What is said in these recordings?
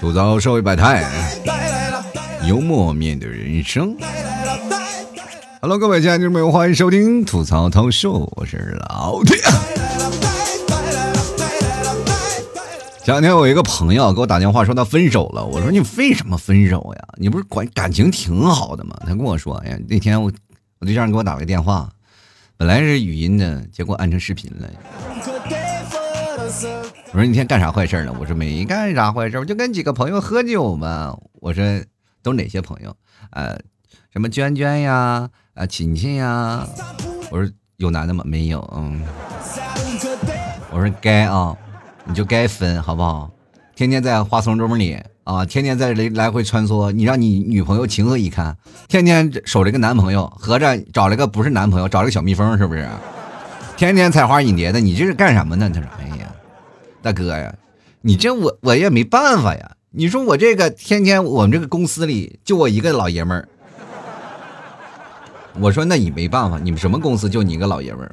吐槽社会百态，幽默面对人生。Hello，各位亲爱的听众朋友，欢迎收听吐槽涛秀，我是老铁。前两天我一个朋友给我打电话说他分手了，我说你为什么分手呀？你不是感感情挺好的吗？他跟我说，哎呀，那天我我对象给我打了个电话，本来是语音的，结果按成视频了。我说那天干啥坏事了？我说没干啥坏事，我就跟几个朋友喝酒嘛。我说都哪些朋友？呃，什么娟娟呀，啊，琴琴呀。我说有男的吗？没有。嗯。我说该啊，你就该分好不好？天天在花丛中里啊，天天在来来回穿梭，你让你女朋友情何以堪？天天守着个男朋友，合着找了个不是男朋友，找了个小蜜蜂是不是？天天采花引蝶的，你这是干什么呢？他说，哎呀。大哥呀，你这我我也没办法呀。你说我这个天天我们这个公司里就我一个老爷们儿。我说那你没办法，你们什么公司就你一个老爷们儿？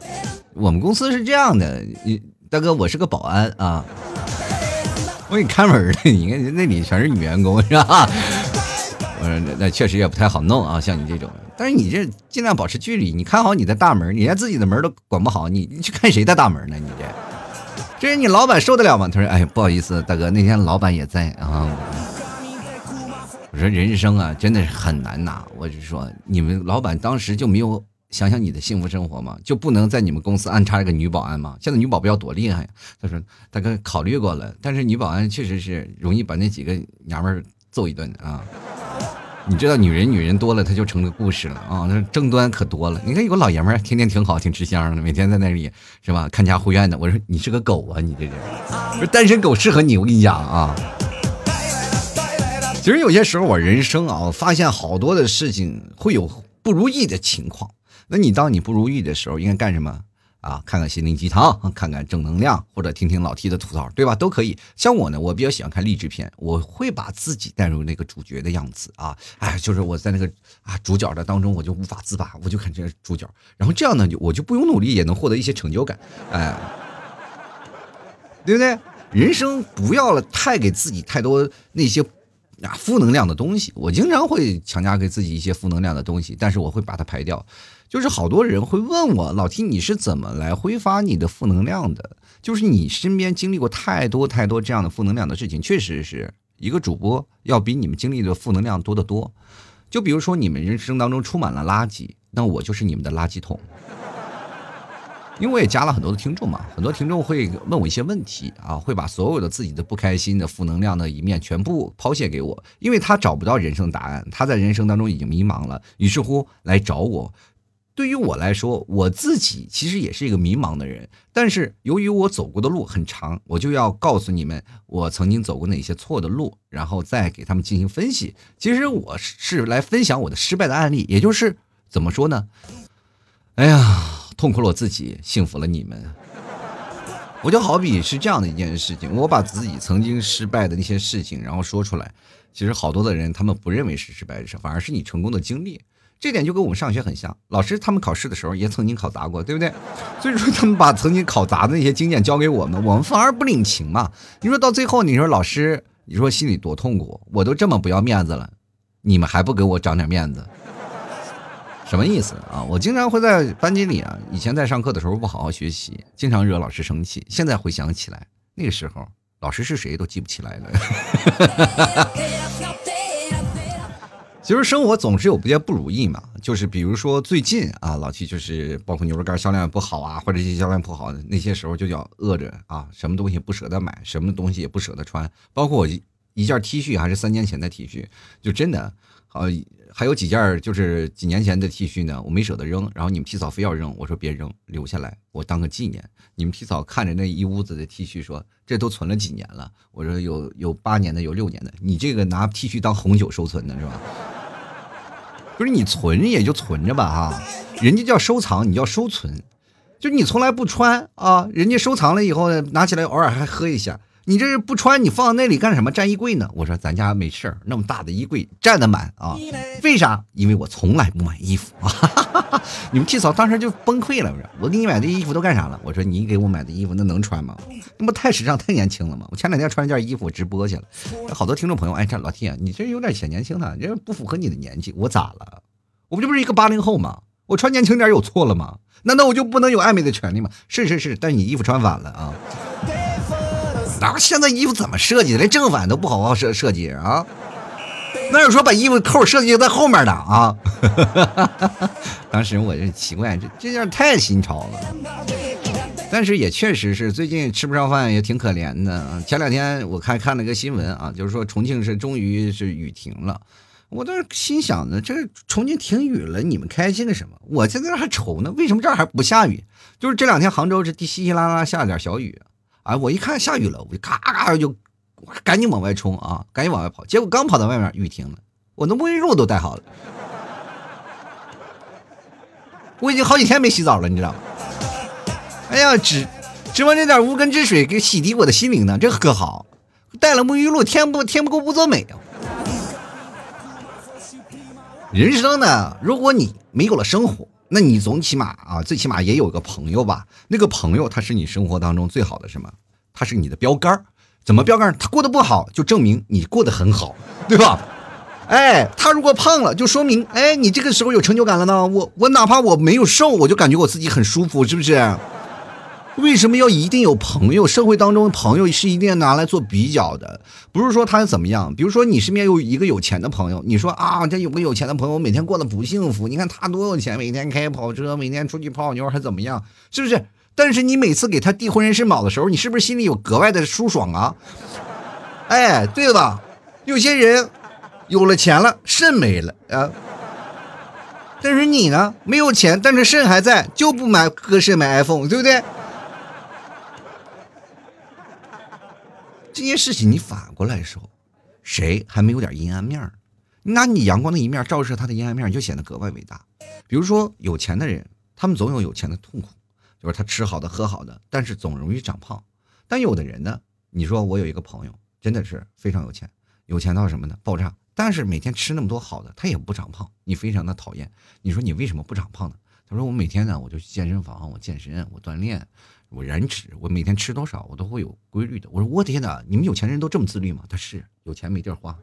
我们公司是这样的，你大哥我是个保安啊，我给你看门的。你看那里全是女员工是吧？我说那那确实也不太好弄啊，像你这种。但是你这尽量保持距离，你看好你的大门，你连自己的门都管不好，你你去看谁的大门呢？你这。这是你老板受得了吗？他说：“哎，不好意思，大哥，那天老板也在啊。”我说：“人生啊，真的是很难呐。”我就说：“你们老板当时就没有想想你的幸福生活吗？就不能在你们公司安插一个女保安吗？现在女保镖多厉害呀！”他说：“大哥，考虑过了，但是女保安确实是容易把那几个娘们揍一顿啊。”你知道女人女人多了，她就成个故事了啊！那争端可多了。你看有个老爷们儿，天天挺好，挺吃香的，每天在那里是吧？看家护院的。我说你是个狗啊，你这人，不是单身狗适合你。我跟你讲啊，其实有些时候我人生啊，我发现好多的事情会有不如意的情况。那你当你不如意的时候，应该干什么？啊，看看心灵鸡汤，看看正能量，或者听听老 T 的吐槽，对吧？都可以。像我呢，我比较喜欢看励志片，我会把自己带入那个主角的样子啊，哎，就是我在那个啊主角的当中，我就无法自拔，我就看这个主角，然后这样呢，我就不用努力也能获得一些成就感，哎，对不对？人生不要了太给自己太多那些啊负能量的东西，我经常会强加给自己一些负能量的东西，但是我会把它排掉。就是好多人会问我老提你是怎么来挥发你的负能量的？就是你身边经历过太多太多这样的负能量的事情，确实是一个主播要比你们经历的负能量多得多。就比如说你们人生当中充满了垃圾，那我就是你们的垃圾桶。因为我也加了很多的听众嘛，很多听众会问我一些问题啊，会把所有的自己的不开心的负能量的一面全部抛卸给我，因为他找不到人生答案，他在人生当中已经迷茫了，于是乎来找我。对于我来说，我自己其实也是一个迷茫的人，但是由于我走过的路很长，我就要告诉你们我曾经走过哪些错的路，然后再给他们进行分析。其实我是来分享我的失败的案例，也就是怎么说呢？哎呀，痛苦了我自己，幸福了你们。我就好比是这样的一件事情，我把自己曾经失败的那些事情，然后说出来，其实好多的人他们不认为是失败的事，反而是你成功的经历。这点就跟我们上学很像，老师他们考试的时候也曾经考砸过，对不对？所以说他们把曾经考砸的那些经验交给我们，我们反而不领情嘛。你说到最后，你说老师，你说心里多痛苦？我都这么不要面子了，你们还不给我长点面子？什么意思啊？我经常会在班级里啊，以前在上课的时候不好好学习，经常惹老师生气。现在回想起来，那个时候老师是谁都记不起来了。其实生活总是有些不如意嘛，就是比如说最近啊，老七就是包括牛肉干销量也不好啊，或者一些销量不好的那些时候，就叫饿着啊，什么东西不舍得买，什么东西也不舍得穿，包括我一件 T 恤还是三年前的 T 恤，就真的好还有几件就是几年前的 T 恤呢，我没舍得扔，然后你们皮草非要扔，我说别扔，留下来我当个纪念。你们皮草看着那一屋子的 T 恤说，这都存了几年了，我说有有八年的，有六年的，你这个拿 T 恤当红酒收存的是吧？不是你存也就存着吧哈，人家叫收藏，你叫收存，就你从来不穿啊，人家收藏了以后呢，拿起来偶尔还喝一下，你这是不穿，你放那里干什么？占衣柜呢？我说咱家没事儿，那么大的衣柜占得满啊，为啥？因为我从来不买衣服啊。你们替嫂当时就崩溃了，我说我给你买的衣服都干啥了？我说你给我买的衣服那能穿吗？那不太时尚太年轻了吗？我前两天穿了件衣服直播去了，好多听众朋友哎，这老 T 啊，你这有点显年轻了，这不符合你的年纪。我咋了？我不就不是一个八零后吗？我穿年轻点有错了吗？难道我就不能有爱美的权利吗？是是是，但你衣服穿反了啊！哪现在衣服怎么设计的？连正反都不好好设设计啊？那有说把衣服扣设计在后面的啊？当时我就奇怪，这这件太新潮了。但是也确实是最近吃不上饭，也挺可怜的。前两天我看看了个新闻啊，就是说重庆是终于是雨停了。我当时心想呢，这重庆停雨了，你们开心个什么？我现在还愁呢，为什么这儿还不下雨？就是这两天杭州是稀稀拉拉下了点小雨，哎，我一看下雨了，我就嘎嘎就赶紧往外冲啊，赶紧往外跑。结果刚跑到外面，雨停了，我的沐浴露都带好了，我已经好几天没洗澡了，你知道吗？哎呀，指指望这点无根之水给洗涤我的心灵呢，这可好，带了沐浴露，天不天不够不作美啊。人生呢，如果你没有了生活，那你总起码啊，最起码也有个朋友吧。那个朋友他是你生活当中最好的什么？他是你的标杆怎么标杆他过得不好，就证明你过得很好，对吧？哎，他如果胖了，就说明哎，你这个时候有成就感了呢。我我哪怕我没有瘦，我就感觉我自己很舒服，是不是？为什么要一定有朋友？社会当中的朋友是一定要拿来做比较的，不是说他怎么样。比如说你身边有一个有钱的朋友，你说啊，这有个有钱的朋友，每天过得不幸福。你看他多有钱，每天开跑车，每天出去泡妞，还怎么样？是不是？但是你每次给他递婚人申报的时候，你是不是心里有格外的舒爽啊？哎，对吧？有些人有了钱了，肾没了啊。但是你呢，没有钱，但是肾还在，就不买割肾买 iPhone，对不对？这件事情你反过来说，谁还没有点阴暗面儿？拿你阳光的一面照射他的阴暗面，就显得格外伟大。比如说有钱的人，他们总有有钱的痛苦，就是他吃好的喝好的，但是总容易长胖。但有的人呢，你说我有一个朋友，真的是非常有钱，有钱到什么呢？爆炸。但是每天吃那么多好的，他也不长胖，你非常的讨厌。你说你为什么不长胖呢？他说我每天呢，我就去健身房，我健身，我锻炼。我燃脂，我每天吃多少，我都会有规律的。我说我天哪，你们有钱人都这么自律吗？他是有钱没地儿花。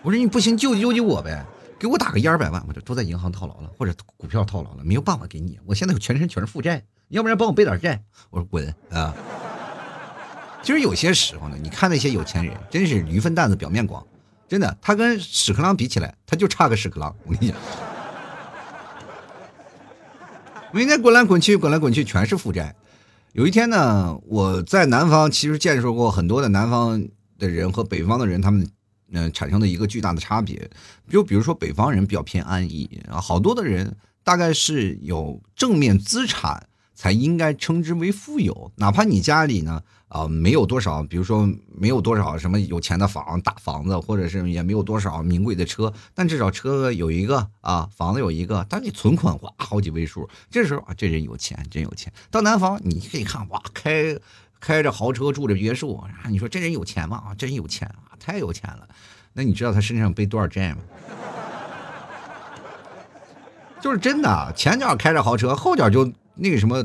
我说你不行，救救救我呗，给我打个一二百万，我就都在银行套牢了，或者股票套牢了，没有办法给你。我现在全身全是负债，要不然帮我背点债。我说滚啊！其实有些时候呢，你看那些有钱人，真是驴粪蛋子表面光，真的，他跟屎壳郎比起来，他就差个屎壳郎。我跟你讲。每天滚来滚去，滚来滚去，全是负债。有一天呢，我在南方，其实见识过很多的南方的人和北方的人，他们嗯产生的一个巨大的差别。就比如说北方人比较偏安逸啊，好多的人大概是有正面资产。才应该称之为富有，哪怕你家里呢，啊，没有多少，比如说没有多少什么有钱的房、大房子，或者是也没有多少名贵的车，但至少车有一个啊，房子有一个，但你存款哇好几位数，这时候啊，这人有钱，真有钱。到南方你可以看哇，开开着豪车，住着别墅，啊，你说这人有钱吗？啊，真有钱啊，太有钱了。那你知道他身上背多少债吗？就是真的，前脚开着豪车，后脚就。那个什么，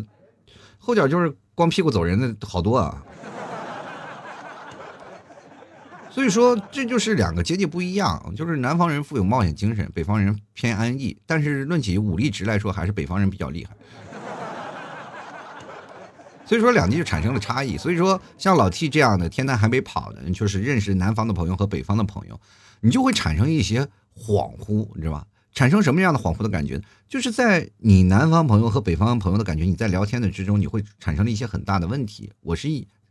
后脚就是光屁股走人的好多啊，所以说这就是两个阶级不一样，就是南方人富有冒险精神，北方人偏安逸，但是论起武力值来说，还是北方人比较厉害。所以说两地就产生了差异。所以说像老 T 这样的天南海北跑的，就是认识南方的朋友和北方的朋友，你就会产生一些恍惚，你知道吧？产生什么样的恍惚的感觉？就是在你南方朋友和北方朋友的感觉，你在聊天的之中，你会产生了一些很大的问题。我是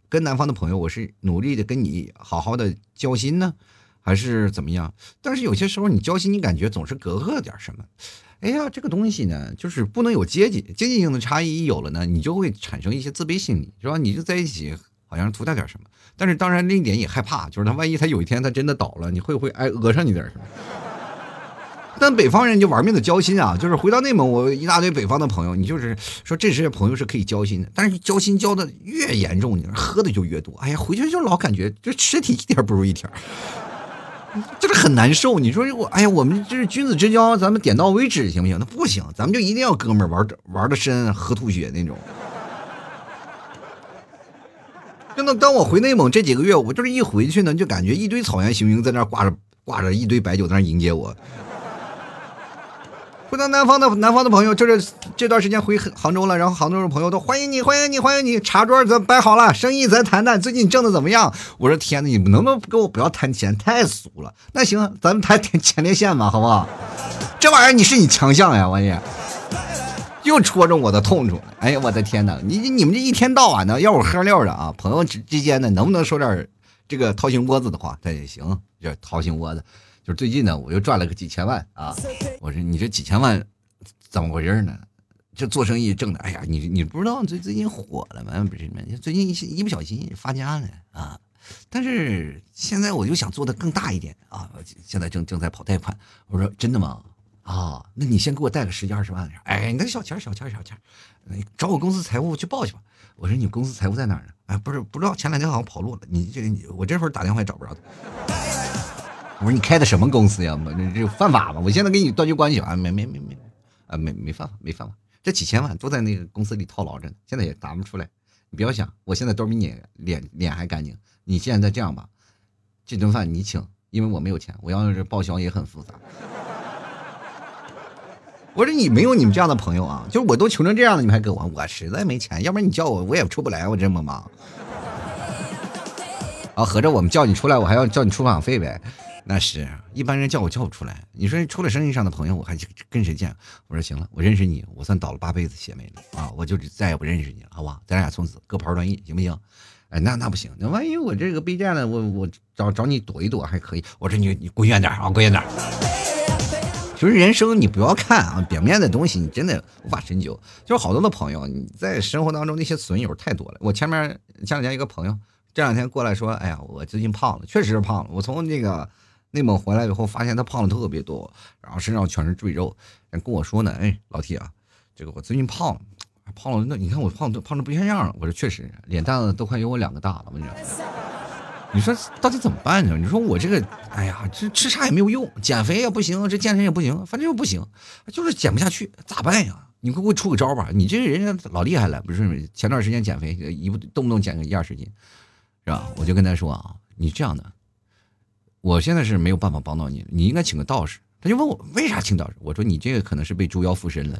跟南方的朋友，我是努力的跟你好好的交心呢，还是怎么样？但是有些时候你交心，你感觉总是隔阂点什么。哎呀，这个东西呢，就是不能有阶级阶级性的差异，一有了呢，你就会产生一些自卑心理，是吧？你就在一起好像图他点什么，但是当然另一点也害怕，就是他万一他有一天他真的倒了，你会不会挨讹上你点什么？但北方人就玩命的交心啊，就是回到内蒙，我一大堆北方的朋友，你就是说这些朋友是可以交心的，但是交心交的越严重，你喝的就越多。哎呀，回去就老感觉这身体一点不如一点。就是很难受。你说我，哎呀，我们这是君子之交，咱们点到为止行不行？那不行，咱们就一定要哥们儿玩玩的深，喝吐血那种。真的，当我回内蒙这几个月，我就是一回去呢，就感觉一堆草原雄鹰在那挂着挂着一堆白酒在那迎接我。回到南方的南方的朋友，就是这段时间回杭州了，然后杭州的朋友都欢迎你，欢迎你，欢迎你，茶桌咱摆好了，生意咱谈谈，最近挣的怎么样？我说天哪，你们能不能给我不要谈钱，太俗了。那行，咱们谈前列腺吧，好不好？这玩意儿你是你强项呀，我也又戳中我的痛处了。哎呀，我的天哪，你你们这一天到晚的要我喝料的啊，朋友之之间呢能不能说点这个掏心窝子的话？那也行，这掏心窝子。就是最近呢，我又赚了个几千万啊！我说你这几千万怎么回事呢？这做生意挣的，哎呀，你你不知道最最近火了吗？不是？最近一一不小心发家了啊！但是现在我就想做的更大一点啊！现在正正在跑贷款。我说真的吗？啊，那你先给我贷个十几二十万的。哎，那小钱小钱小钱，找我公司财务去报去吧。我说你公司财务在哪儿呢？哎，不是不知道，前两天好像跑路了。你这你我这会儿打电话也找不着他。我说你开的什么公司呀？这这犯法吗？我现在跟你断绝关系啊！没没没没，啊没没犯法没犯法，这几千万都在那个公司里套牢着呢，现在也拿不出来。你不要想，我现在兜比你脸脸还干净。你现在这样吧，这顿饭你请，因为我没有钱，我要是报销也很复杂。我说你没有你们这样的朋友啊，就是我都穷成这样了，你们还给我，我实在没钱，要不然你叫我我也出不来，我这么忙。啊，合着我们叫你出来，我还要叫你出场费呗？那是一般人叫我叫不出来。你说出了生意上的朋友，我还跟谁见？我说行了，我认识你，我算倒了八辈子血霉了啊！我就再也不认识你了，好不好？咱俩从此各牌断义，行不行？哎，那那不行，那万一我这个被占了，我我找找你躲一躲还可以。我说你你滚远点啊，滚远点。其实人生你不要看啊，表面的东西你真的无法深究。就是好多的朋友，你在生活当中那些损友太多了。我前面前两天一个朋友这两天过来说，哎呀，我最近胖了，确实是胖了。我从那个。内蒙回来以后，发现他胖的特别多，然后身上全是赘肉，跟我说呢：“哎，老铁啊，这个我最近胖了，胖了，那你看我胖都胖的不像样了。”我说：“确实，脸蛋子都快有我两个大了。”我说：“你说到底怎么办呢？你说我这个，哎呀，这吃啥也没有用，减肥也不行，这健身也不行，反正又不行，就是减不下去，咋办呀？你快给我出个招吧！你这人家老厉害了，不是？前段时间减肥，一不动不动减个一二十斤，是吧？我就跟他说啊，你这样的。”我现在是没有办法帮到你，你应该请个道士。他就问我为啥请道士，我说你这个可能是被猪妖附身了，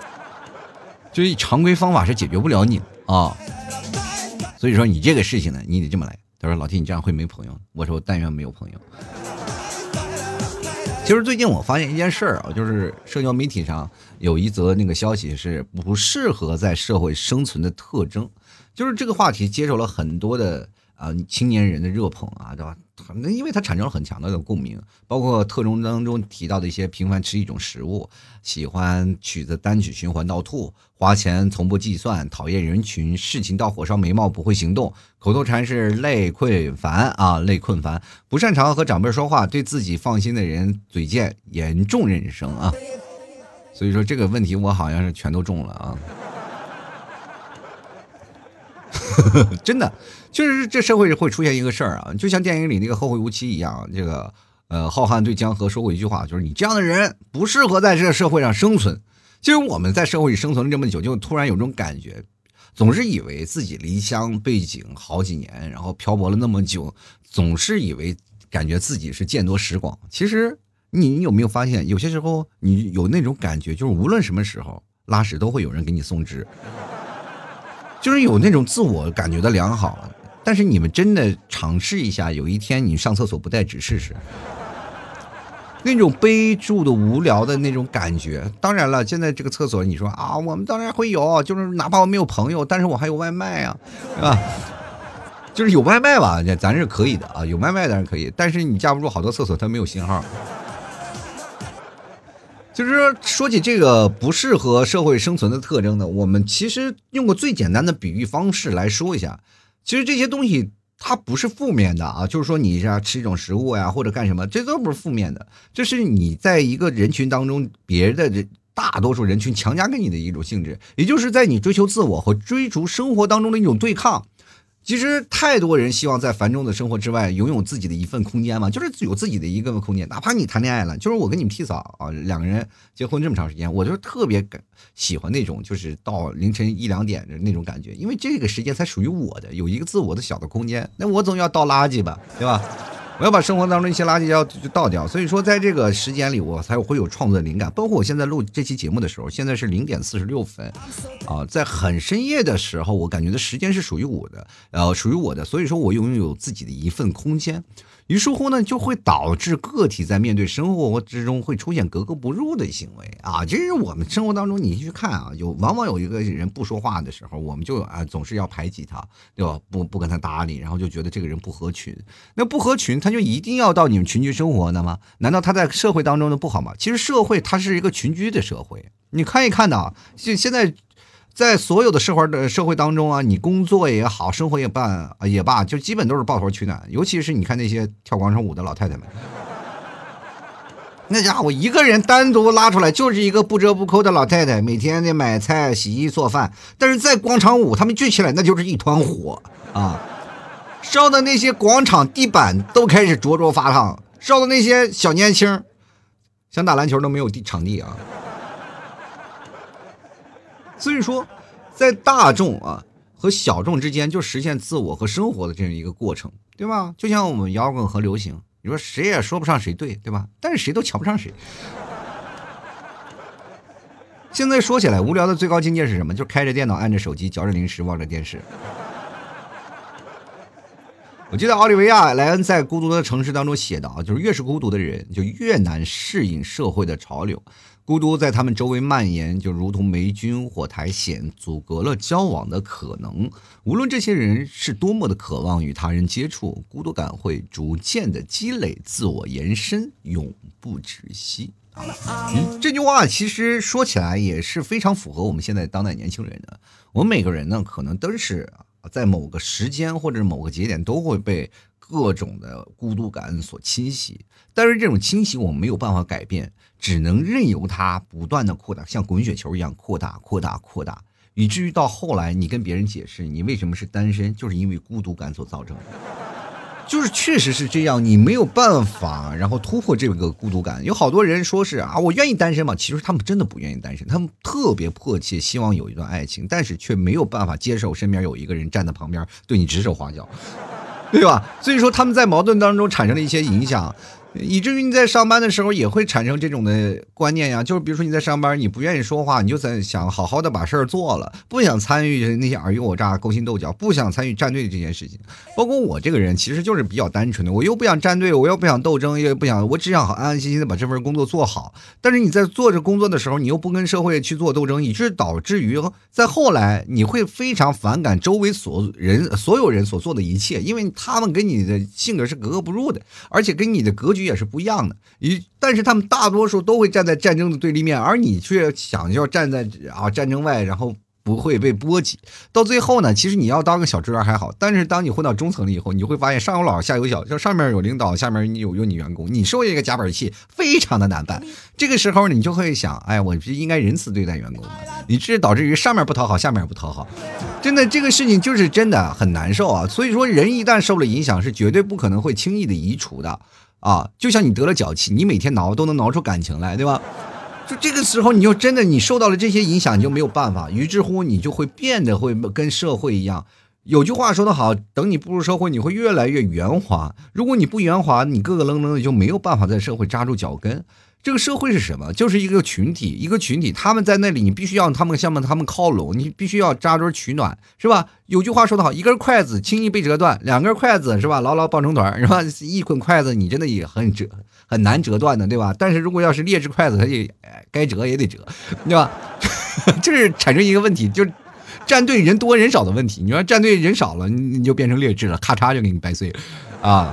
就是常规方法是解决不了你啊。所以说你这个事情呢，你得这么来。他说老弟，你这样会没朋友。我说但愿没有朋友。其实最近我发现一件事儿啊，就是社交媒体上有一则那个消息是不适合在社会生存的特征，就是这个话题接受了很多的啊青年人的热捧啊，对吧？那因为它产生了很强的共鸣，包括特征当中提到的一些频繁吃一种食物，喜欢曲子单曲循环到吐，花钱从不计算，讨厌人群，事情到火烧眉毛不会行动，口头禅是累困烦啊，累困烦，不擅长和长辈说话，对自己放心的人嘴贱，严重人生啊。所以说这个问题我好像是全都中了啊。真的，就是这社会会出现一个事儿啊，就像电影里那个《后会无期》一样，这个呃，浩瀚对江河说过一句话，就是你这样的人不适合在这社会上生存。其实我们在社会里生存了这么久，就突然有种感觉，总是以为自己离乡背井好几年，然后漂泊了那么久，总是以为感觉自己是见多识广。其实你有没有发现，有些时候你有那种感觉，就是无论什么时候拉屎都会有人给你送纸。就是有那种自我感觉的良好，但是你们真的尝试一下，有一天你上厕所不带纸试试，那种悲住的无聊的那种感觉。当然了，现在这个厕所你说啊，我们当然会有，就是哪怕我没有朋友，但是我还有外卖啊，是吧？就是有外卖吧，咱是可以的啊，有外卖当然可以，但是你架不住好多厕所它没有信号。就是说，起这个不适合社会生存的特征呢，我们其实用个最简单的比喻方式来说一下。其实这些东西它不是负面的啊，就是说你像吃一种食物呀或者干什么，这都不是负面的，这是你在一个人群当中，别的人大多数人群强加给你的一种性质，也就是在你追求自我和追逐生活当中的一种对抗。其实太多人希望在繁重的生活之外拥有自己的一份空间嘛，就是有自己的一个空间。哪怕你谈恋爱了，就是我跟你们替嫂啊，两个人结婚这么长时间，我就特别感喜欢那种就是到凌晨一两点的那种感觉，因为这个时间才属于我的，有一个自我的小的空间。那我总要倒垃圾吧，对吧？我要把生活当中一些垃圾要就倒掉，所以说在这个时间里，我才会有创作灵感。包括我现在录这期节目的时候，现在是零点四十六分，啊，在很深夜的时候，我感觉的时间是属于我的，呃，属于我的，所以说我拥有自己的一份空间。于是乎呢，就会导致个体在面对生活之中会出现格格不入的行为啊！其实我们生活当中你去看啊，有往往有一个人不说话的时候，我们就啊总是要排挤他，对吧？不不跟他搭理，然后就觉得这个人不合群。那不合群，他就一定要到你们群居生活的吗？难道他在社会当中的不好吗？其实社会它是一个群居的社会，你看一看的，现现在。在所有的社会的社会当中啊，你工作也好，生活也罢也罢，就基本都是抱团取暖。尤其是你看那些跳广场舞的老太太们，那家伙一个人单独拉出来就是一个不折不扣的老太太，每天得买菜、洗衣、做饭。但是在广场舞，他们聚起来那就是一团火啊，烧的那些广场地板都开始灼灼发烫，烧的那些小年轻想打篮球都没有地场地啊。所以说，在大众啊和小众之间，就实现自我和生活的这样一个过程，对吧？就像我们摇滚和流行，你说谁也说不上谁对，对吧？但是谁都瞧不上谁。现在说起来，无聊的最高境界是什么？就是开着电脑，按着手机，嚼着零食，望着电视。我记得奥利维亚·莱恩在《孤独的城市》当中写道：“就是越是孤独的人，就越难适应社会的潮流。”孤独在他们周围蔓延，就如同霉菌或苔藓，阻隔了交往的可能。无论这些人是多么的渴望与他人接触，孤独感会逐渐的积累，自我延伸，永不止息。嗯，这句话其实说起来也是非常符合我们现在当代年轻人的。我们每个人呢，可能都是在某个时间或者某个节点，都会被各种的孤独感所侵袭。但是这种侵袭，我们没有办法改变。只能任由它不断的扩大，像滚雪球一样扩大、扩大、扩大，以至于到后来，你跟别人解释你为什么是单身，就是因为孤独感所造成的。就是确实是这样，你没有办法，然后突破这个孤独感。有好多人说是啊，我愿意单身嘛，其实他们真的不愿意单身，他们特别迫切希望有一段爱情，但是却没有办法接受身边有一个人站在旁边对你指手画脚，对吧？所以说他们在矛盾当中产生了一些影响。以至于你在上班的时候也会产生这种的观念呀，就是比如说你在上班，你不愿意说话，你就在想好好的把事儿做了，不想参与那些尔虞我诈、勾心斗角，不想参与站队这件事情。包括我这个人其实就是比较单纯的，我又不想站队，我又不想斗争，又不想，我只想安安心心的把这份工作做好。但是你在做着工作的时候，你又不跟社会去做斗争，以致导致于在后来你会非常反感周围所人所有人所做的一切，因为他们跟你的性格是格格不入的，而且跟你的格局。也是不一样的，一但是他们大多数都会站在战争的对立面，而你却想要站在啊战争外，然后不会被波及。到最后呢，其实你要当个小职员还好，但是当你混到中层了以后，你会发现上有老下有小，就上面有领导，下面你有有你员工，你受一个夹板气，非常的难办。这个时候你就会想，哎，我是应该仁慈对待员工的，你这导致于上面不讨好，下面不讨好，真的这个事情就是真的很难受啊。所以说，人一旦受了影响，是绝对不可能会轻易的移除的。啊，就像你得了脚气，你每天挠都能挠出感情来，对吧？就这个时候，你就真的你受到了这些影响，你就没有办法，于是乎你就会变得会跟社会一样。有句话说得好，等你步入社会，你会越来越圆滑。如果你不圆滑，你咯咯楞楞的就没有办法在社会扎住脚跟。这个社会是什么？就是一个群体，一个群体，他们在那里，你必须要他们向他们靠拢，你必须要扎堆取暖，是吧？有句话说得好，一根筷子轻易被折断，两根筷子是吧，牢牢抱成团，是吧？一捆筷子你真的也很折，很难折断的，对吧？但是如果要是劣质筷子，它也该折也得折，对吧？就是产生一个问题，就是站队人多人少的问题。你说站队人少了，你就变成劣质了，咔嚓就给你掰碎了，啊。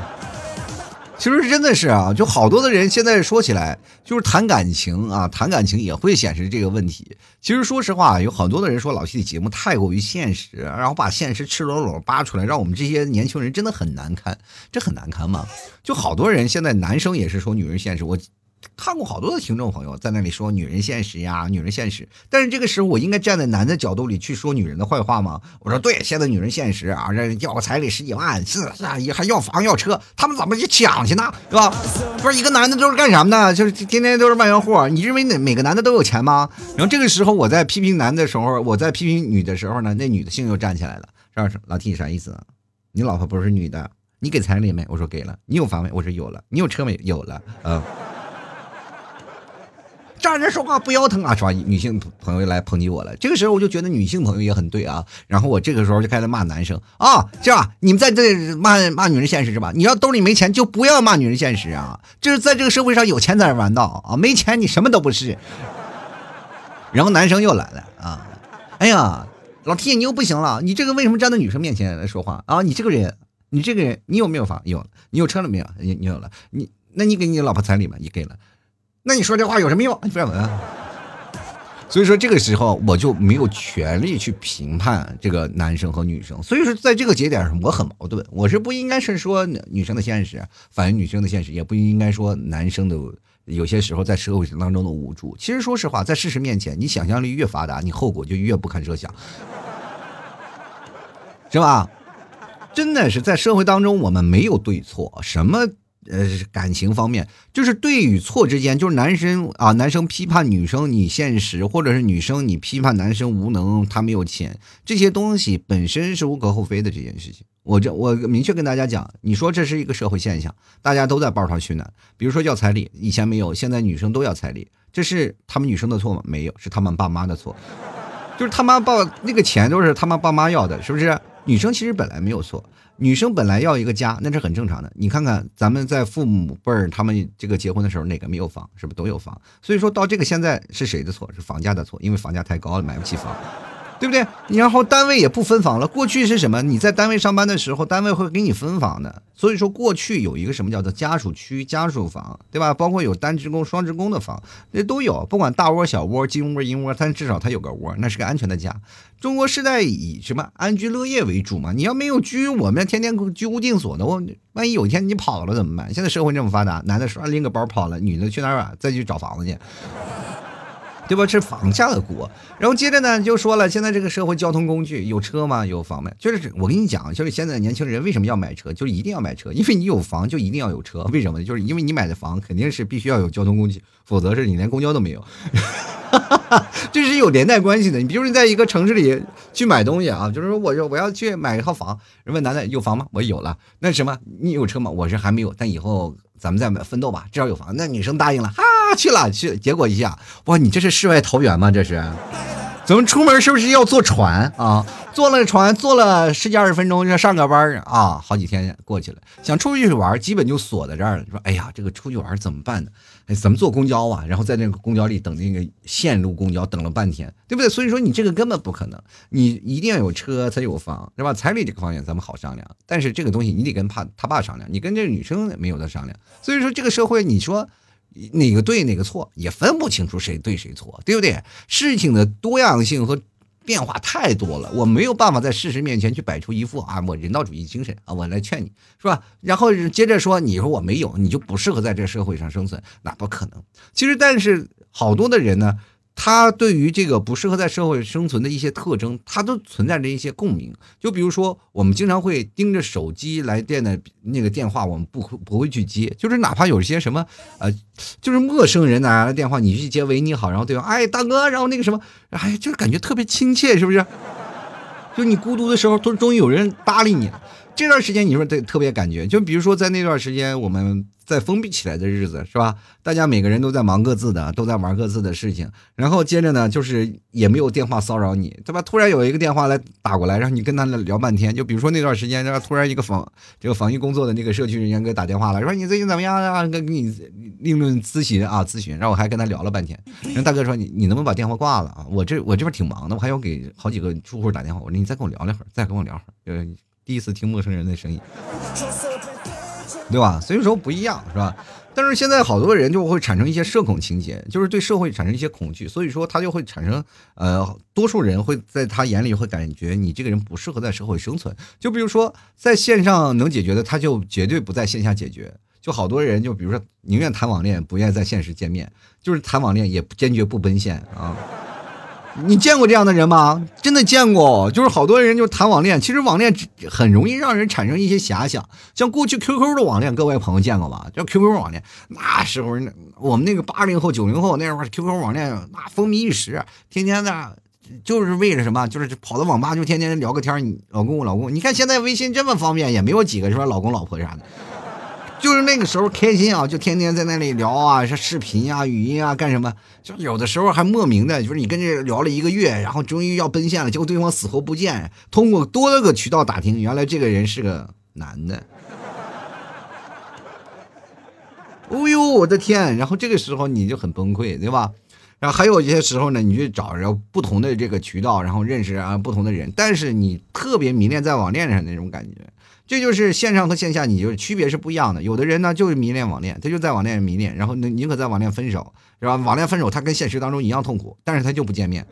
其实真的是啊，就好多的人现在说起来，就是谈感情啊，谈感情也会显示这个问题。其实说实话，有很多的人说老戏的节目太过于现实，然后把现实赤裸裸扒出来，让我们这些年轻人真的很难堪。这很难堪吗？就好多人现在男生也是说女人现实，我看过好多的听众朋友在那里说女人现实呀，女人现实。但是这个时候，我应该站在男的角度里去说女人的坏话吗？我说对，现在女人现实啊，这要个彩礼十几万，是是，还要房要车，他们怎么去抢去呢？是吧？不是一个男的都是干什么的？就是天天都是万元户。你认为哪每个男的都有钱吗？然后这个时候我在批评男的时候，我在批评女的时候呢，那女的性又站起来了，是老 T 啥意思？你老婆不是女的？你给彩礼没？我说给了。你有房没？我说有了。你有车没？有了。嗯。站着说话不腰疼啊，是吧？女性朋友来抨击我了。这个时候我就觉得女性朋友也很对啊。然后我这个时候就开始骂男生啊，这样你们在这骂骂女人现实是吧？你要兜里没钱就不要骂女人现实啊。就是在这个社会上有钱才是王道啊，没钱你什么都不是。然后男生又来了啊，哎呀，老 T 你又不行了，你这个为什么站在女生面前来说话啊？你这个人，你这个人，你有没有房？有。你有车了没有？你你有了。你那你给你老婆彩礼吗？你给了。那你说这话有什么用？你不要问。所以说这个时候我就没有权利去评判这个男生和女生。所以说在这个节点上我很矛盾，我是不应该是说女生的现实反映女生的现实，也不应该说男生的有些时候在社会当中的无助。其实说实话，在事实面前，你想象力越发达，你后果就越不堪设想，是吧？真的是在社会当中，我们没有对错，什么。呃，感情方面，就是对与错之间，就是男生啊，男生批判女生你现实，或者是女生你批判男生无能，他没有钱，这些东西本身是无可厚非的这件事情。我这我明确跟大家讲，你说这是一个社会现象，大家都在抱团取暖。比如说要彩礼，以前没有，现在女生都要彩礼，这是他们女生的错吗？没有，是他们爸妈的错，就是他妈爸那个钱都是他妈爸妈要的，是不是？女生其实本来没有错。女生本来要一个家，那是很正常的。你看看咱们在父母辈儿，他们这个结婚的时候，哪个没有房？是不是都有房？所以说到这个现在是谁的错？是房价的错，因为房价太高了，买不起房。对不对？然后单位也不分房了。过去是什么？你在单位上班的时候，单位会给你分房的。所以说，过去有一个什么叫做家属区、家属房，对吧？包括有单职工、双职工的房，那都有。不管大窝、小窝、金窝、银窝，但至少它有个窝，那是个安全的家。中国是在以什么安居乐业为主嘛？你要没有居，我们天天居无定所的，我万一有一天你跑了怎么办？现在社会这么发达，男的说拎个包跑了，女的去哪儿啊？再去找房子去。对吧？是房价的锅，然后接着呢就说了，现在这个社会交通工具有车吗？有房没？就是我跟你讲，就是现在年轻人为什么要买车？就是一定要买车，因为你有房就一定要有车。为什么？就是因为你买的房肯定是必须要有交通工具，否则是你连公交都没有。这是有连带关系的。你比如你在一个城市里去买东西啊，就是说我要我要去买一套房，人问男的有房吗？我有了。那什么？你有车吗？我是还没有，但以后。咱们再买奋斗吧，至少有房。那女生答应了，哈去了去。结果一下，哇，你这是世外桃源吗？这是？咱们出门是不是要坐船啊？坐了船，坐了十几二十分钟，就上个班啊，好几天过去了。想出去玩，基本就锁在这儿了。说，哎呀，这个出去玩怎么办呢？哎，怎么坐公交啊？然后在那个公交里等那个线路公交，等了半天，对不对？所以说你这个根本不可能，你一定要有车才有房，是吧？彩礼这个方面咱们好商量，但是这个东西你得跟怕他爸商量，你跟这个女生没有得商量。所以说这个社会，你说。哪个对哪个错也分不清楚谁对谁错，对不对？事情的多样性和变化太多了，我没有办法在事实面前去摆出一副啊我人道主义精神啊我来劝你是吧？然后接着说你说我没有，你就不适合在这社会上生存，那不可能。其实但是好多的人呢。他对于这个不适合在社会生存的一些特征，他都存在着一些共鸣。就比如说，我们经常会盯着手机来电的那个电话，我们不不会去接。就是哪怕有一些什么，呃，就是陌生人打来的电话，你去接，喂，你好，然后对方，哎，大哥，然后那个什么，哎，就是感觉特别亲切，是不是？就你孤独的时候，都终于有人搭理你了。这段时间你说特特别感觉，就比如说在那段时间我们在封闭起来的日子，是吧？大家每个人都在忙各自的，都在玩各自的事情。然后接着呢，就是也没有电话骚扰你，对吧？突然有一个电话来打过来，让你跟他聊半天。就比如说那段时间，然后突然一个防这个防疫工作的那个社区人员给打电话了，说你最近怎么样啊？跟给你另论咨询啊，咨询。然后我还跟他聊了半天。然后大哥说你你能不能把电话挂了啊？我这我这边挺忙的，我还要给好几个住户打电话。我说你再跟我聊两会儿，再跟我聊会儿。第一次听陌生人的声音，对吧？所以说不一样，是吧？但是现在好多人就会产生一些社恐情节，就是对社会产生一些恐惧，所以说他就会产生，呃，多数人会在他眼里会感觉你这个人不适合在社会生存。就比如说在线上能解决的，他就绝对不在线下解决。就好多人就比如说宁愿谈网恋，不愿意在现实见面，就是谈网恋也坚决不奔现啊。你见过这样的人吗？真的见过，就是好多人就谈网恋，其实网恋很容易让人产生一些遐想。像过去 QQ 的网恋，各位朋友见过吧？叫 QQ 网恋，那时候我们那个八零后、九零后那时候 QQ 网恋那风靡一时，天天的，就是为了什么？就是跑到网吧就天天聊个天你老公我，老公，你看现在微信这么方便，也没有几个说老公老婆啥的。就是那个时候开心啊，就天天在那里聊啊，说视频啊、语音啊，干什么？就有的时候还莫名的，就是你跟这聊了一个月，然后终于要奔现了，结果对方死活不见。通过多个渠道打听，原来这个人是个男的。哦呦，我的天！然后这个时候你就很崩溃，对吧？然后还有一些时候呢，你去找着不同的这个渠道，然后认识啊不同的人，但是你特别迷恋在网恋上那种感觉。这就是线上和线下，你就是区别是不一样的。有的人呢就是迷恋网恋，他就在网恋迷恋，然后宁宁可在网恋分手，是吧？网恋分手，他跟现实当中一样痛苦，但是他就不见面，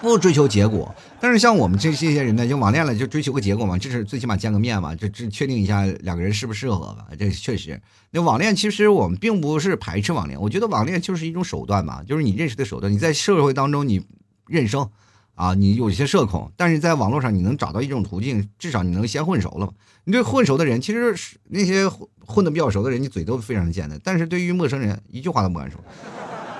不追求结果。但是像我们这这些人呢，就网恋了就追求个结果嘛，这是最起码见个面嘛，就这确定一下两个人适不适合吧。这确实，那网恋其实我们并不是排斥网恋，我觉得网恋就是一种手段嘛，就是你认识的手段。你在社会当中你认生。啊，你有些社恐，但是在网络上你能找到一种途径，至少你能先混熟了。你对混熟的人，其实那些混的比较熟的人，你嘴都非常的贱的。但是对于陌生人，一句话都不敢说。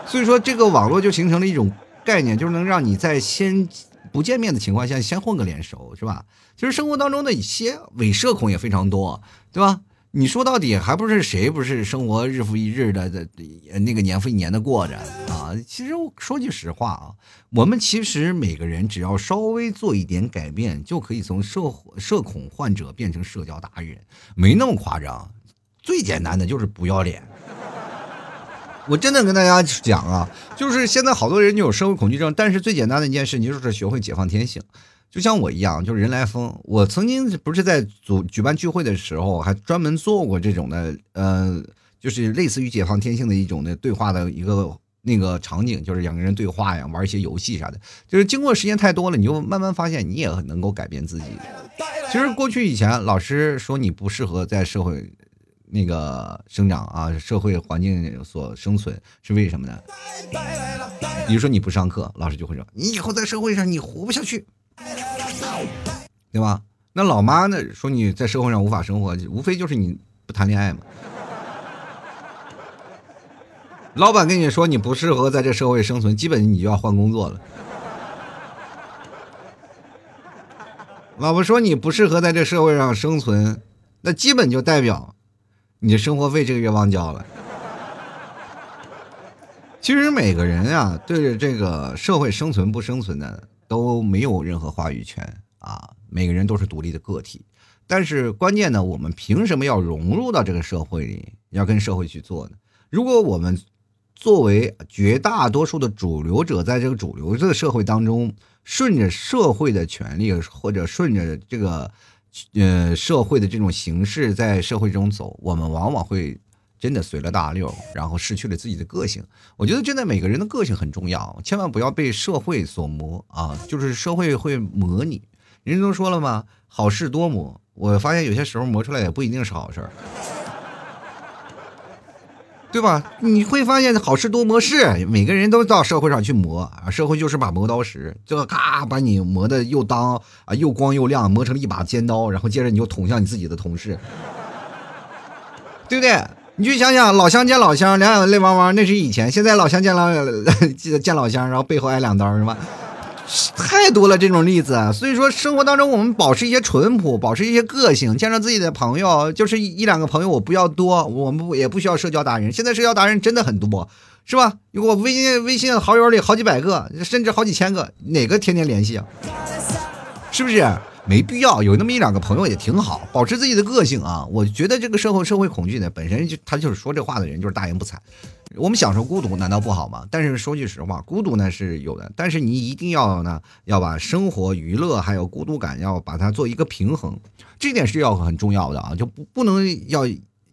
所以说，这个网络就形成了一种概念，就是能让你在先不见面的情况下，先混个脸熟，是吧？其实生活当中的一些伪社恐也非常多，对吧？你说到底还不是谁不是生活日复一日的的那个年复一年的过着啊？其实说句实话啊，我们其实每个人只要稍微做一点改变，就可以从社社恐患者变成社交达人，没那么夸张。最简单的就是不要脸。我真的跟大家讲啊，就是现在好多人就有社会恐惧症，但是最简单的一件事，你就是学会解放天性。就像我一样，就是人来疯。我曾经不是在组举办聚会的时候，还专门做过这种的，呃，就是类似于解放天性的一种的对话的一个那个场景，就是两个人对话呀，玩一些游戏啥的。就是经过时间太多了，你就慢慢发现，你也能够改变自己。其实过去以前，老师说你不适合在社会那个生长啊，社会环境所生存是为什么呢？比如说你不上课，老师就会说你以后在社会上你活不下去。对吧？那老妈呢？说你在社会上无法生活，无非就是你不谈恋爱嘛。老板跟你说你不适合在这社会生存，基本你就要换工作了。老婆说你不适合在这社会上生存，那基本就代表你的生活费这个月忘交了。其实每个人啊，对着这个社会生存不生存的。都没有任何话语权啊！每个人都是独立的个体，但是关键呢，我们凭什么要融入到这个社会里，要跟社会去做呢？如果我们作为绝大多数的主流者，在这个主流这个社会当中，顺着社会的权利，或者顺着这个呃社会的这种形式，在社会中走，我们往往会。真的随了大流，然后失去了自己的个性。我觉得真的每个人的个性很重要，千万不要被社会所磨啊！就是社会会磨你。人都说了吗？好事多磨。我发现有些时候磨出来也不一定是好事，对吧？你会发现好事多磨是，每个人都到社会上去磨啊，社会就是把磨刀石，就咔把你磨的又当啊又光又亮，磨成了一把尖刀，然后接着你就捅向你自己的同事，对不对？你去想想，老乡见老乡，两眼泪汪汪，那是以前；现在老乡见老 见老乡，然后背后挨两刀，是吧？太多了这种例子。所以说，生活当中我们保持一些淳朴，保持一些个性，见着自己的朋友，就是一两个朋友，我不要多，我们也不需要社交达人。现在社交达人真的很多，是吧？我微信微信好友里好几百个，甚至好几千个，哪个天天联系啊？是不是？没必要有那么一两个朋友也挺好，保持自己的个性啊！我觉得这个社会社会恐惧呢，本身就他就是说这话的人就是大言不惭。我们享受孤独难道不好吗？但是说句实话，孤独呢是有的，但是你一定要呢要把生活娱乐还有孤独感要把它做一个平衡，这点是要很重要的啊！就不不能要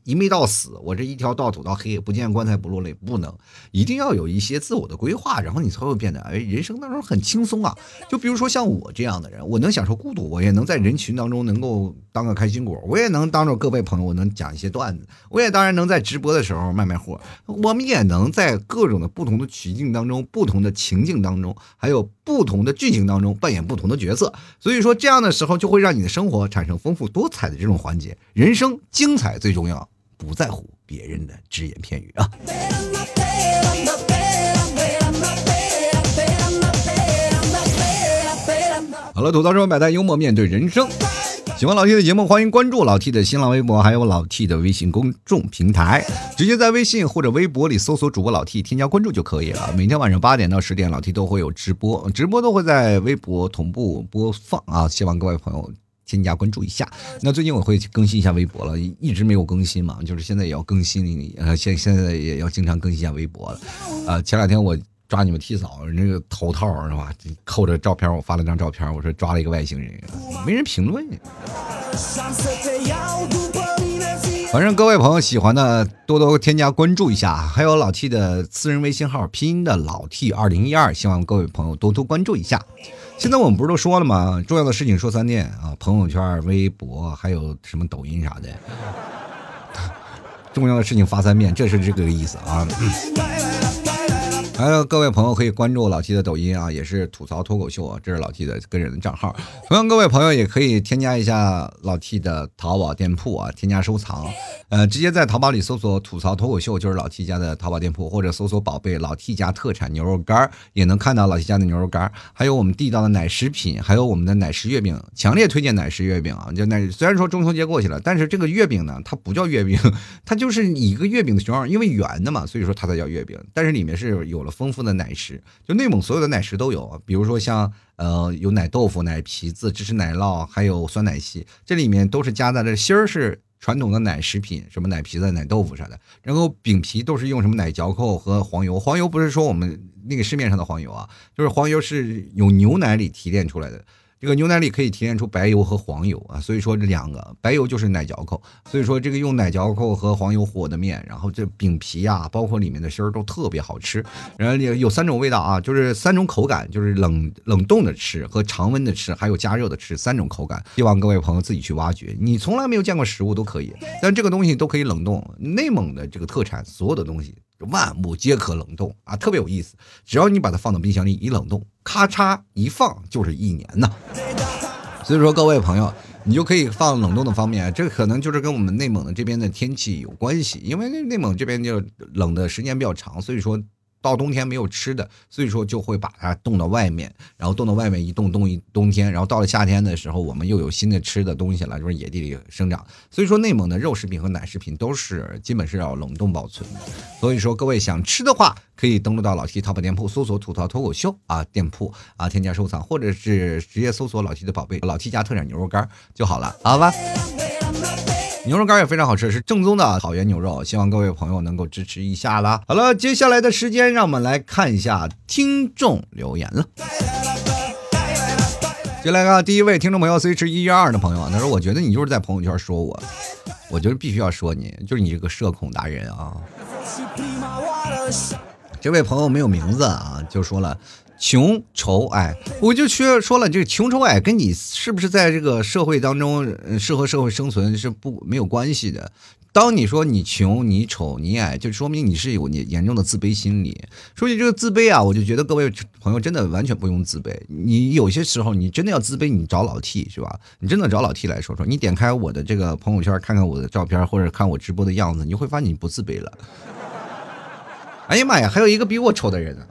一昧到死，我这一条道走到黑，不见棺材不落泪，不能，一定要有一些自我的规划，然后你才会变得哎，人生当中很轻松啊。就比如说像我这样的人，我能享受孤独，我也能在人群当中能够当个开心果，我也能当着各位朋友，我能讲一些段子，我也当然能在直播的时候卖卖货，我们也能在各种的不同的曲境当中、不同的情境当中，还有不同的剧情当中扮演不同的角色。所以说这样的时候就会让你的生活产生丰富多彩的这种环节，人生精彩最重要。不在乎别人的只言片语啊！好了，吐槽中百态幽默面对人生。喜欢老 T 的节目，欢迎关注老 T 的新浪微博，还有老 T 的微信公众平台，直接在微信或者微博里搜索主播老 T，添加关注就可以了。每天晚上八点到十点，老 T 都会有直播，直播都会在微博同步播放啊！希望各位朋友。添加关注一下。那最近我会更新一下微博了，一直没有更新嘛，就是现在也要更新，呃，现现在也要经常更新一下微博了。呃，前两天我抓你们替嫂那个头套是吧？扣着照片，我发了张照片，我说抓了一个外星人，没人评论。反正各位朋友喜欢的多多添加关注一下，还有老 T 的私人微信号拼音的老 T 二零一二，希望各位朋友多多关注一下。现在我们不是都说了吗？重要的事情说三遍啊！朋友圈、微博，还有什么抖音啥的，重要的事情发三遍，这是这个意思啊。还有各位朋友可以关注老 T 的抖音啊，也是吐槽脱口秀啊，这是老 T 的个人的账号。同样，各位朋友也可以添加一下老 T 的淘宝店铺啊，添加收藏，呃，直接在淘宝里搜索“吐槽脱口秀”，就是老 T 家的淘宝店铺，或者搜索“宝贝老 T 家特产牛肉干”，也能看到老 T 家的牛肉干，还有我们地道的奶食品，还有我们的奶食月饼，强烈推荐奶食月饼啊！就奶，虽然说中秋节过去了，但是这个月饼呢，它不叫月饼，它就是一个月饼的形状，因为圆的嘛，所以说它才叫月饼，但是里面是有。了丰富的奶食，就内蒙所有的奶食都有，比如说像呃有奶豆腐、奶皮子、芝士奶酪，还有酸奶昔，这里面都是加在这芯儿是传统的奶食品，什么奶皮子、奶豆腐啥的，然后饼皮都是用什么奶嚼扣和黄油，黄油不是说我们那个市面上的黄油啊，就是黄油是有牛奶里提炼出来的。这个牛奶里可以提炼出白油和黄油啊，所以说这两个白油就是奶嚼口，所以说这个用奶嚼口和黄油和的面，然后这饼皮啊，包括里面的芯儿都特别好吃。然后有有三种味道啊，就是三种口感，就是冷冷冻的吃和常温的吃，还有加热的吃三种口感。希望各位朋友自己去挖掘，你从来没有见过食物都可以，但这个东西都可以冷冻。内蒙的这个特产，所有的东西。万物皆可冷冻啊，特别有意思。只要你把它放到冰箱里一冷冻，咔嚓一放就是一年呢。所以说各位朋友，你就可以放冷冻的方面，这可能就是跟我们内蒙的这边的天气有关系，因为内蒙这边就冷的时间比较长，所以说。到冬天没有吃的，所以说就会把它冻到外面，然后冻到外面一冻冻一冬天，然后到了夏天的时候，我们又有新的吃的东西了，就是野地里生长。所以说内蒙的肉食品和奶食品都是基本是要冷冻保存的。所以说各位想吃的话，可以登录到老 T 淘宝店铺，搜索“吐槽脱口秀”啊店铺啊添加收藏，或者是直接搜索老 T 的宝贝老 T 家特产牛肉干就好了，好吧？牛肉干也非常好吃，是正宗的草原牛肉，希望各位朋友能够支持一下啦。好了，接下来的时间，让我们来看一下听众留言了。接下来看第一位听众朋友 C 池一一二的朋友啊，他说：“我觉得你就是在朋友圈说我，我觉得必须要说你，就是你这个社恐达人啊。”这位朋友没有名字啊，就说了。穷愁矮，我就说说了，这个穷愁矮跟你是不是在这个社会当中适合社会生存是不没有关系的。当你说你穷、你丑、你矮，就说明你是有你严重的自卑心理。说起这个自卑啊，我就觉得各位朋友真的完全不用自卑。你有些时候你真的要自卑，你找老 T 是吧？你真的找老 T 来说说。你点开我的这个朋友圈，看看我的照片，或者看我直播的样子，你会发现你不自卑了。哎呀妈呀，还有一个比我丑的人呢。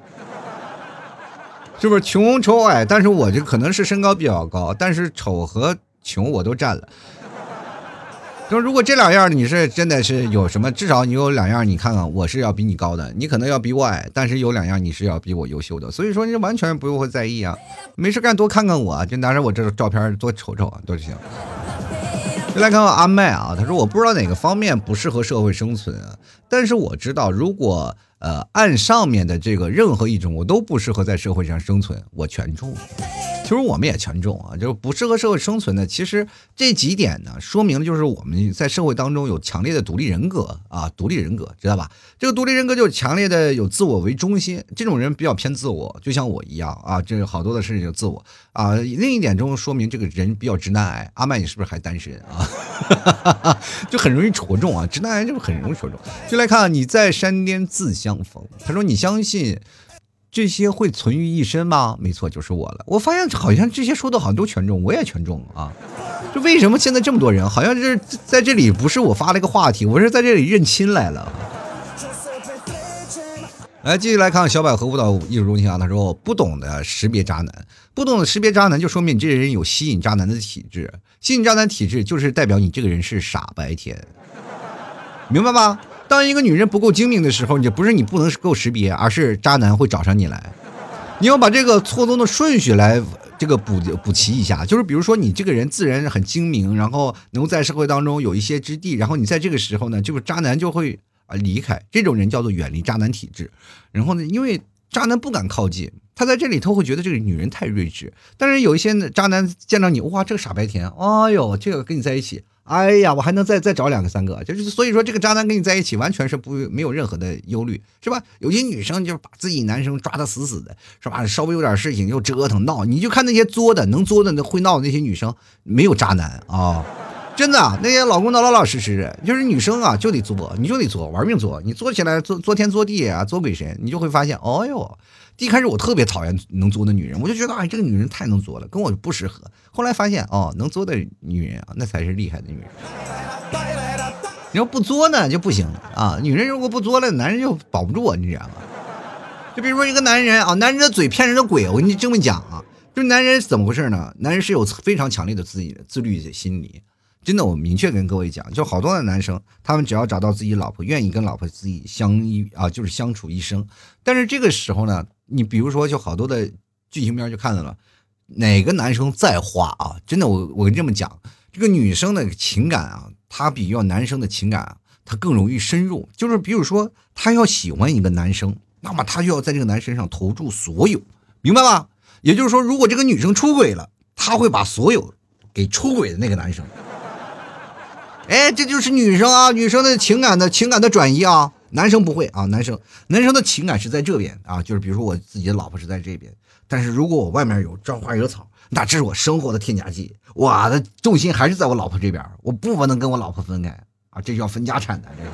是不是穷丑矮？但是我就可能是身高比较高，但是丑和穷我都占了。就如果这两样你是真的是有什么，至少你有两样，你看看我是要比你高的，你可能要比我矮，但是有两样你是要比我优秀的，所以说你完全不用会在意啊。没事干多看看我，就拿着我这照片多瞅瞅啊，都行。就来看看阿麦啊，他说我不知道哪个方面不适合社会生存啊，但是我知道如果。呃，按上面的这个任何一种，我都不适合在社会上生存，我全中。其实我们也权重啊，就是不适合社会生存的。其实这几点呢，说明了就是我们在社会当中有强烈的独立人格啊，独立人格知道吧？这个独立人格就是强烈的有自我为中心，这种人比较偏自我，就像我一样啊，这好多的事情就自我啊。另一点中说明这个人比较直男癌。阿曼，你是不是还单身啊？就很容易戳中啊，直男癌就是很容易戳中。就来看你在山巅自相逢，他说你相信。这些会存于一身吗？没错，就是我了。我发现好像这些说的好像都全中，我也全中啊。就为什么现在这么多人？好像是在这里不是我发了一个话题，我是在这里认亲来了。来，继续来看小百合舞蹈艺术中心啊。他说：“不懂得识别渣男，不懂得识别渣男，就说明你这人有吸引渣男的体质。吸引渣男体质就是代表你这个人是傻白甜，明白吗？”当一个女人不够精明的时候，你不是你不能够识别，而是渣男会找上你来。你要把这个错综的顺序来这个补补齐一下，就是比如说你这个人自然很精明，然后能在社会当中有一些之地，然后你在这个时候呢，这个渣男就会啊离开。这种人叫做远离渣男体质。然后呢，因为渣男不敢靠近，他在这里头会觉得这个女人太睿智。但是有一些渣男见到你，哇，这个傻白甜，哎呦，这个跟你在一起。哎呀，我还能再再找两个三个，就是所以说这个渣男跟你在一起完全是不没有任何的忧虑，是吧？有些女生就是把自己男生抓得死死的，是吧？稍微有点事情就折腾闹，你就看那些作的能作的那会闹的那些女生，没有渣男啊，真的，那些老公都老老实实的，就是女生啊就得作，你就得作，玩命作，你作起来作作天作地啊，作鬼神，你就会发现，哦哟。一开始我特别讨厌能作的女人，我就觉得哎，这个女人太能作了，跟我不适合。后来发现哦，能作的女人啊，那才是厉害的女人。你要不作呢就不行啊，女人如果不作了，男人就保不住啊，你知道吗？就比如说一个男人啊，男人的嘴骗人的鬼，我跟你这么讲啊，就男人怎么回事呢？男人是有非常强烈的自己的自律的心理。真的，我明确跟各位讲，就好多的男生，他们只要找到自己老婆，愿意跟老婆自己相依啊，就是相处一生。但是这个时候呢，你比如说，就好多的剧情片就看到了，哪个男生再花啊，真的，我我跟这么讲，这个女生的情感啊，她比要男生的情感啊，她更容易深入。就是比如说，她要喜欢一个男生，那么她就要在这个男身上投注所有，明白吧？也就是说，如果这个女生出轨了，她会把所有给出轨的那个男生。哎，这就是女生啊，女生的情感的情感的转移啊，男生不会啊，男生男生的情感是在这边啊，就是比如说我自己的老婆是在这边，但是如果我外面有朝花惹草，那这是我生活的添加剂，我的重心还是在我老婆这边，我不能跟我老婆分开啊，这叫分家产的这个。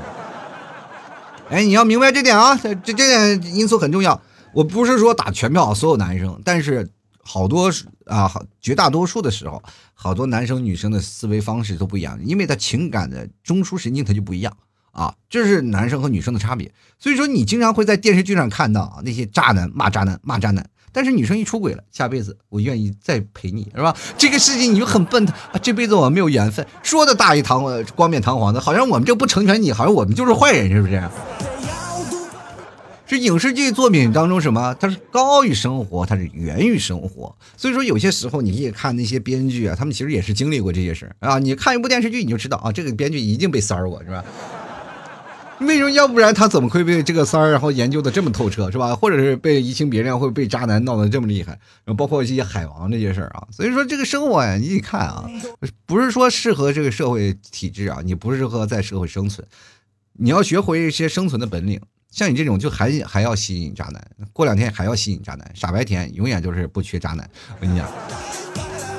哎，你要明白这点啊，这这点因素很重要。我不是说打全票所有男生，但是。好多啊，绝大多数的时候，好多男生女生的思维方式都不一样，因为他情感的中枢神经他就不一样啊，这是男生和女生的差别。所以说，你经常会在电视剧上看到啊那些渣男骂渣男骂渣男，但是女生一出轨了，下辈子我愿意再陪你，是吧？这个事情你就很笨啊，这辈子我没有缘分，说的大义堂光冕堂皇的，好像我们这不成全你，好像我们就是坏人，是不是？这影视剧作品当中什么？它是高于生活，它是源于生活。所以说，有些时候你可以看那些编剧啊，他们其实也是经历过这些事儿啊。你看一部电视剧，你就知道啊，这个编剧一定被三儿过，是吧？为什么？要不然他怎么会被这个三儿然后研究的这么透彻，是吧？或者是被移情别恋，或者被渣男闹得这么厉害？然后包括一些海王这些事儿啊。所以说，这个生活呀，你一看啊，不是说适合这个社会体制啊，你不适合在社会生存，你要学会一些生存的本领。像你这种就还还要吸引渣男，过两天还要吸引渣男，傻白甜永远就是不缺渣男。我跟你讲，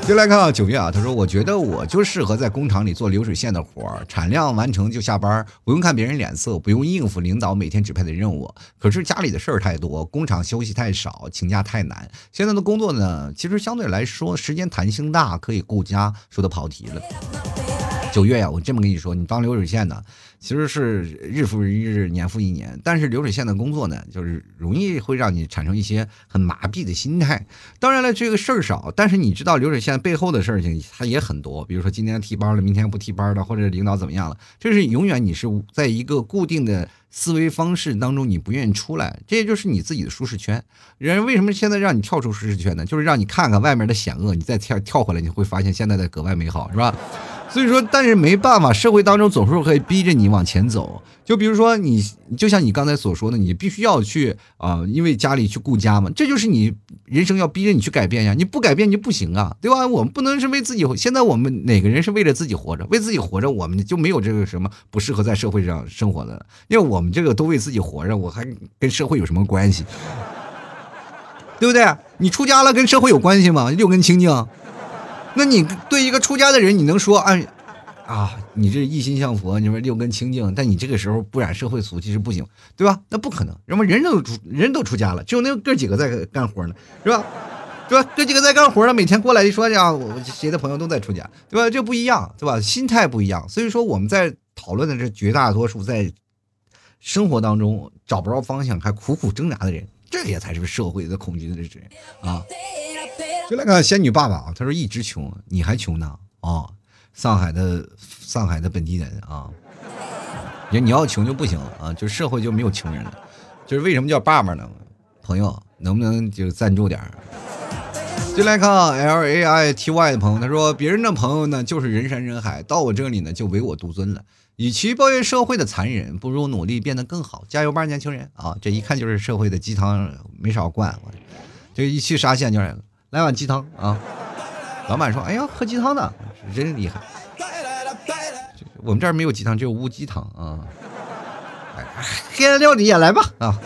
就来看啊九月啊，他说：“我觉得我就适合在工厂里做流水线的活儿，产量完成就下班，不用看别人脸色，不用应付领导每天指派的任务。可是家里的事儿太多，工厂休息太少，请假太难。现在的工作呢，其实相对来说时间弹性大，可以顾家。说的跑题了。九月呀，我这么跟你说，你当流水线的。”其实是日复一日，年复一年，但是流水线的工作呢，就是容易会让你产生一些很麻痹的心态。当然了，这个事儿少，但是你知道流水线背后的事情，它也很多。比如说今天替班了，明天不替班了，或者领导怎么样了，这是永远你是在一个固定的思维方式当中，你不愿意出来，这也就是你自己的舒适圈。人为什么现在让你跳出舒适圈呢？就是让你看看外面的险恶，你再跳跳回来，你会发现现在的格外美好，是吧？所以说，但是没办法，社会当中总是会逼着你往前走。就比如说你，就像你刚才所说的，你必须要去啊，因为家里去顾家嘛，这就是你人生要逼着你去改变呀。你不改变就不行啊，对吧？我们不能是为自己。现在我们哪个人是为了自己活着？为自己活着，我们就没有这个什么不适合在社会上生活的。因为我我们这个都为自己活着，我还跟社会有什么关系？对不对？你出家了跟社会有关系吗？六根清净。那你对一个出家的人，你能说啊啊，你这一心向佛，你说六根清净，但你这个时候不染社会俗气是不行，对吧？那不可能，人们人都出人都出家了，只有那哥几个在干活呢，是吧？是吧？哥几个在干活呢，每天过来一说呀，我谁的朋友都在出家，对吧？这不一样，对吧？心态不一样，所以说我们在讨论的这绝大多数在生活当中找不着方向还苦苦挣扎的人，这也才是社会的恐惧的人啊。就来看仙女爸爸啊，他说一直穷，你还穷呢啊！上海的上海的本地人啊，你你要穷就不行了啊，就社会就没有穷人了。就是为什么叫爸爸呢？朋友能不能就赞助点就来看 L A I T Y 的朋友，他说别人的朋友呢就是人山人海，到我这里呢就唯我独尊了。与其抱怨社会的残忍，不如努力变得更好。加油吧，年轻人啊！这一看就是社会的鸡汤没少灌。我这一去沙县就是来碗鸡汤啊！老板说：“哎呀，喝鸡汤的真厉害。”我们这儿没有鸡汤，只有乌鸡汤啊！黑暗料理也来吧啊！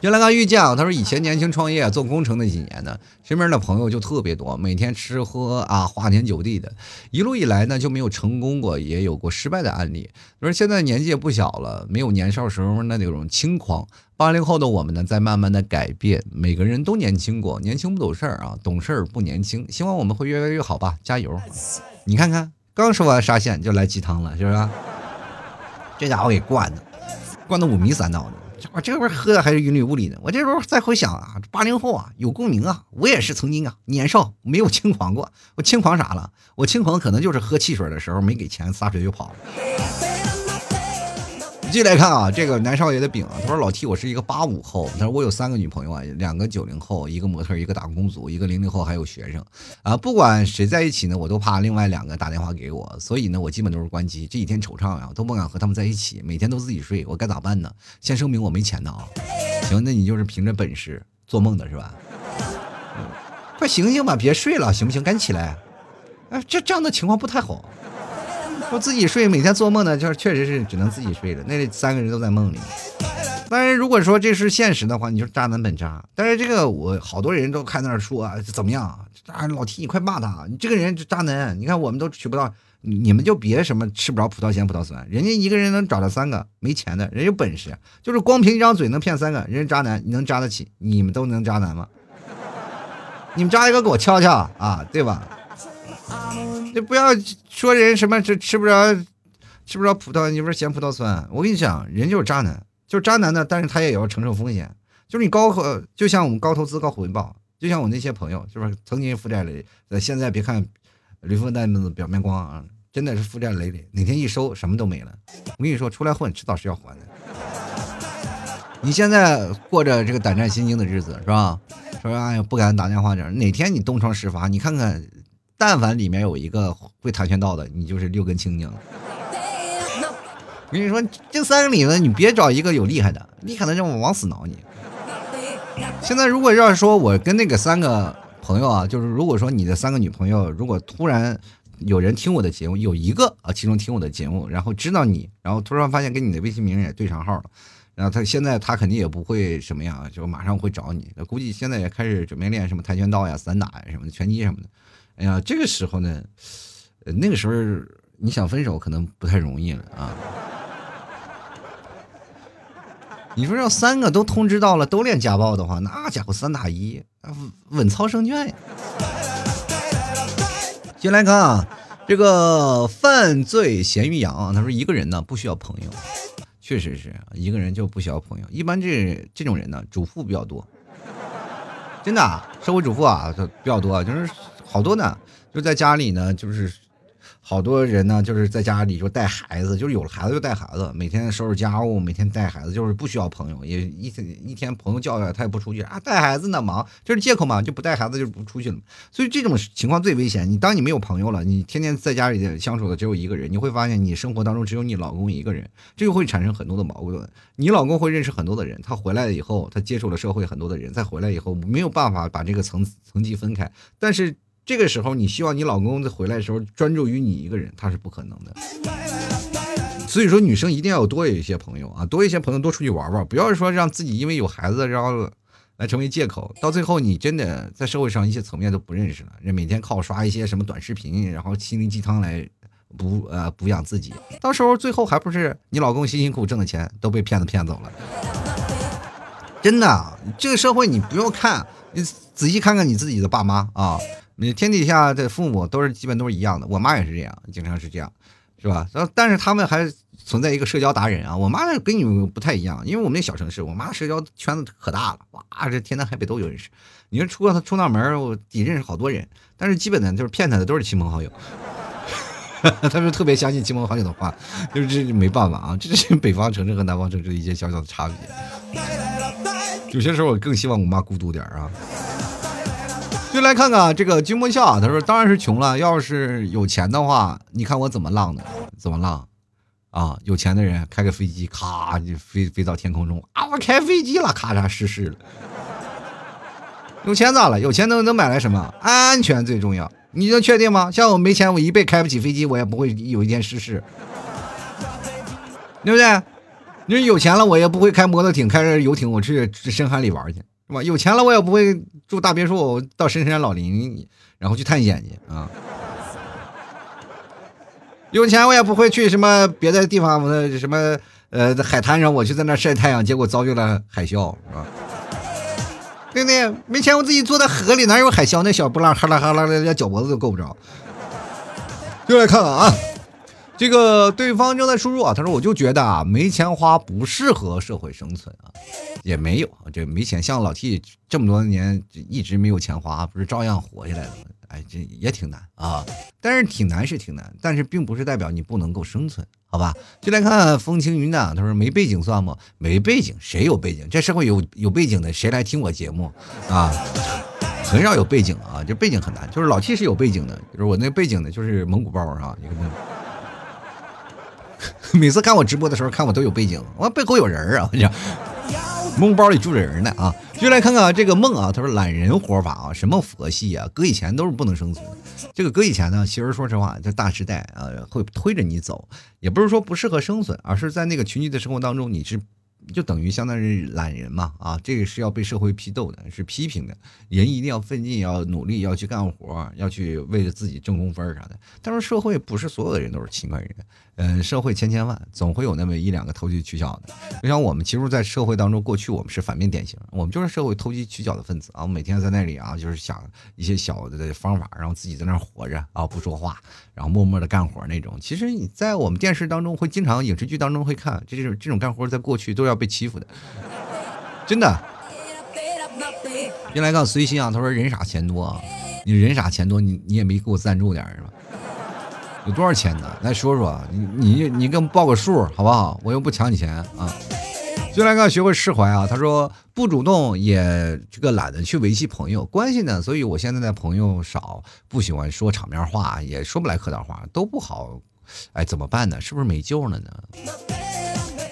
原来刚遇见啊，他说以前年轻创业做工程那几年呢，身边的朋友就特别多，每天吃喝啊，花天酒地的，一路以来呢就没有成功过，也有过失败的案例。他说现在年纪也不小了，没有年少时候那那种轻狂。八零后的我们呢，在慢慢的改变，每个人都年轻过，年轻不懂事儿啊，懂事儿不年轻。希望我们会越来越好吧，加油！你看看，刚说完沙县就来鸡汤了，是不是？这家伙给灌的，灌的五迷三道的。我这边喝的还是云里雾里的。我这时候再回想啊，八零后啊，有共鸣啊。我也是曾经啊，年少没有轻狂过。我轻狂啥了？我轻狂可能就是喝汽水的时候没给钱，撒腿就跑了。继续来看啊，这个南少爷的饼啊，他说老 T，我是一个八五后，他说我有三个女朋友啊，两个九零后，一个模特，一个打工族，一个零零后，还有学生啊。不管谁在一起呢，我都怕另外两个打电话给我，所以呢，我基本都是关机。这几天惆怅啊，都不敢和他们在一起，每天都自己睡，我该咋办呢？先声明我没钱的啊。行，那你就是凭着本事做梦的是吧？快醒醒吧，别睡了，行不行？赶紧起来。哎，这这样的情况不太好。我自己睡，每天做梦呢，就是确实是只能自己睡了。那三个人都在梦里。当然，如果说这是现实的话，你就渣男本渣。但是这个我好多人都看那儿说啊怎么样？啊，老提你快骂他，你这个人渣男。你看我们都娶不到，你们就别什么吃不着葡萄咸葡萄酸。人家一个人能找到三个没钱的人有本事，就是光凭一张嘴能骗三个人渣男，你能渣得起？你们都能渣男吗？你们渣一个给我敲敲啊，对吧？就不要说人什么吃吃不着，吃不着葡萄，你不是嫌葡萄酸？我跟你讲，人就是渣男，就是渣男呢。但是他也要承受风险，就是你高和，就像我们高投资高回报，就像我那些朋友，就是曾经负债累累，现在别看驴粪蛋的表面光啊，真的是负债累累，哪天一收什么都没了。我跟你说，出来混迟早是要还的。你现在过着这个胆战心惊的日子是吧？说哎呀不敢打电话这，哪天你东窗事发，你看看。但凡里面有一个会跆拳道的，你就是六根清净了。我跟你说，这三个里呢，你别找一个有厉害的，厉害的让我往死挠你。现在如果要是说我跟那个三个朋友啊，就是如果说你的三个女朋友，如果突然有人听我的节目，有一个啊，其中听我的节目，然后知道你，然后突然发现跟你的微信名也对上号了，然后他现在他肯定也不会什么样，就马上会找你。估计现在也开始准备练什么跆拳道呀、散打呀什么的、拳击什么的。哎呀，这个时候呢，那个时候你想分手可能不太容易了啊。你说要三个都通知到了，都练家暴的话，那家伙三打一，稳操胜券呀。进来看啊，这个犯罪咸鱼羊，他说一个人呢不需要朋友，确实是一个人就不需要朋友。一般这这种人呢，主妇比较多，真的，社会主妇啊，比较多，就是。好多呢，就在家里呢，就是好多人呢，就是在家里就带孩子，就是有了孩子就带孩子，每天收拾家务，每天带孩子，就是不需要朋友，也一天一天朋友叫来他也不出去啊，带孩子呢忙，这是借口嘛，就不带孩子就不出去了。所以这种情况最危险。你当你没有朋友了，你天天在家里相处的只有一个人，你会发现你生活当中只有你老公一个人，这就会产生很多的矛盾。你老公会认识很多的人，他回来以后，他接触了社会很多的人，再回来以后没有办法把这个层层级分开，但是。这个时候，你希望你老公在回来的时候专注于你一个人，他是不可能的。所以说，女生一定要多有一些朋友啊，多一些朋友，多出去玩玩，不要说让自己因为有孩子，然后来成为借口。到最后，你真的在社会上一些层面都不认识了，人每天靠刷一些什么短视频，然后心灵鸡汤来补呃补养自己。到时候最后还不是你老公辛辛苦苦挣的钱都被骗子骗走了？真的，这个社会你不用看，你仔细看看你自己的爸妈啊。你天底下的父母都是基本都是一样的，我妈也是这样，经常是这样，是吧？然后但是他们还存在一个社交达人啊，我妈跟你们不太一样，因为我们那小城市，我妈社交圈子可大了，哇，这天南海北都有认识。你说出了出那门，我得认识好多人，但是基本的就是骗她的都是亲朋好友，他们特别相信亲朋好友的话，就是这没办法啊，这是北方城市和南方城市的一些小小的差别。有些时候我更希望我妈孤独点啊。就来看看这个君莫笑啊，他说：“当然是穷了，要是有钱的话，你看我怎么浪的？怎么浪？啊，有钱的人开个飞机，咔就飞飞到天空中啊！我开飞机了，咔嚓失事了。有钱咋了？有钱能能买来什么？安全最重要。你能确定吗？像我没钱，我一辈开不起飞机，我也不会有一天失事，对不对？你说有钱了，我也不会开摩托艇，开着游艇，我去深海里玩去。”是吧？有钱了，我也不会住大别墅，到深山老林，然后去探险去啊。有钱我也不会去什么别的地方，的什么呃海滩上，我去在那晒太阳，结果遭遇了海啸，是吧？对不对？没钱我自己坐在河里，哪有海啸？那小波浪哈啦哈啦的，连脚脖子都够不着。就来看看啊。这个对方正在输入啊，他说我就觉得啊，没钱花不适合社会生存啊，也没有啊这没钱，像老 T 这么多年一直没有钱花，不是照样活下来了吗？哎，这也挺难啊，但是挺难是挺难，但是并不是代表你不能够生存，好吧？就来看风轻云淡，他说没背景算吗？没背景，谁有背景？这社会有有背景的谁来听我节目啊？很少有背景啊，这背景很难，就是老 T 是有背景的，就是我那背景呢，就是蒙古包啊，一个那。每次看我直播的时候，看我都有背景，我背后有人啊！我讲，梦包里住着人呢啊！就来看看这个梦啊，他说懒人活法啊，什么佛系啊，搁以前都是不能生存。这个搁以前呢，其实说实话，这大时代啊，会推着你走，也不是说不适合生存，而是在那个群居的生活当中，你是。就等于相当于懒人嘛，啊，这个是要被社会批斗的，是批评的。人一定要奋进，要努力，要去干活，要去为了自己挣工分啥的。但是社会不是所有的人都是勤快人，嗯，社会千千万，总会有那么一两个投机取巧的。就像我们，其实，在社会当中，过去我们是反面典型，我们就是社会投机取巧的分子啊。我们每天在那里啊，就是想一些小的方法，然后自己在那活着啊，不说话，然后默默的干活那种。其实你在我们电视当中会经常影视剧当中会看，这种这种干活在过去都要。被欺负的，真的。原来告随心啊，他说人傻钱多啊，你人傻钱多，你你也没给我赞助点是吧？有多少钱呢？来说说，你你你给我报个数好不好？我又不抢你钱啊。就来个学会释怀啊，他说不主动也这个懒得去维系朋友关系呢，所以我现在的朋友少，不喜欢说场面话，也说不来客套话，都不好，哎，怎么办呢？是不是没救了呢？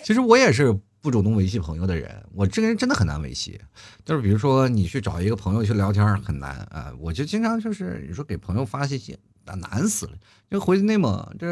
其实我也是。不主动维系朋友的人，我这个人真的很难维系。就是比如说，你去找一个朋友去聊天很难啊，我就经常就是你说给朋友发信息，难死了。就回内蒙，这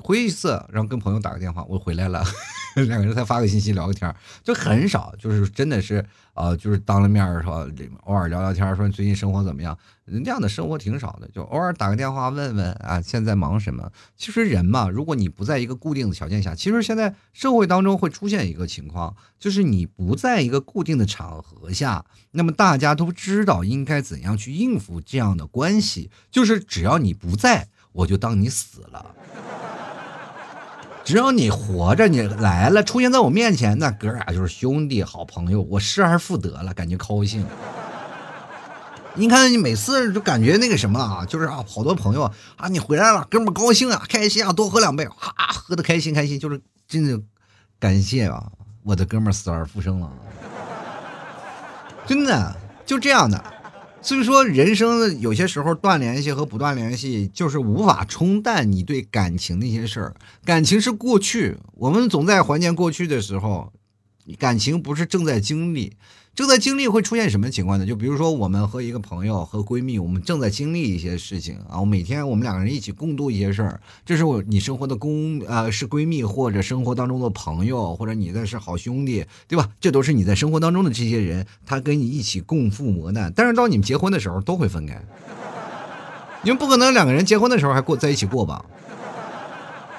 回一次，然后跟朋友打个电话，我回来了，两个人才发个信息聊个天，就很少，就是真的是。啊，就是当了面儿说，偶尔聊聊天，说你最近生活怎么样？这样的生活挺少的，就偶尔打个电话问问啊，现在忙什么？其实人嘛，如果你不在一个固定的条件下，其实现在社会当中会出现一个情况，就是你不在一个固定的场合下，那么大家都知道应该怎样去应付这样的关系，就是只要你不在，我就当你死了。只要你活着，你来了，出现在我面前，那哥俩就是兄弟、好朋友，我失而复得了，感觉高兴。你看你每次就感觉那个什么啊，就是啊，好多朋友啊，你回来了，哥们高兴啊，开心啊，多喝两杯，哈，喝的开心开心，就是真的感谢啊，我的哥们死而复生了，真的就这样的。所以说，人生有些时候断联系和不断联系，就是无法冲淡你对感情那些事儿。感情是过去，我们总在怀念过去的时候，感情不是正在经历。正在经历会出现什么情况呢？就比如说，我们和一个朋友和闺蜜，我们正在经历一些事情啊。我每天我们两个人一起共度一些事儿，这是我你生活的公呃是闺蜜或者生活当中的朋友，或者你的是好兄弟，对吧？这都是你在生活当中的这些人，他跟你一起共赴磨难。但是到你们结婚的时候，都会分开。你们不可能两个人结婚的时候还过在一起过吧？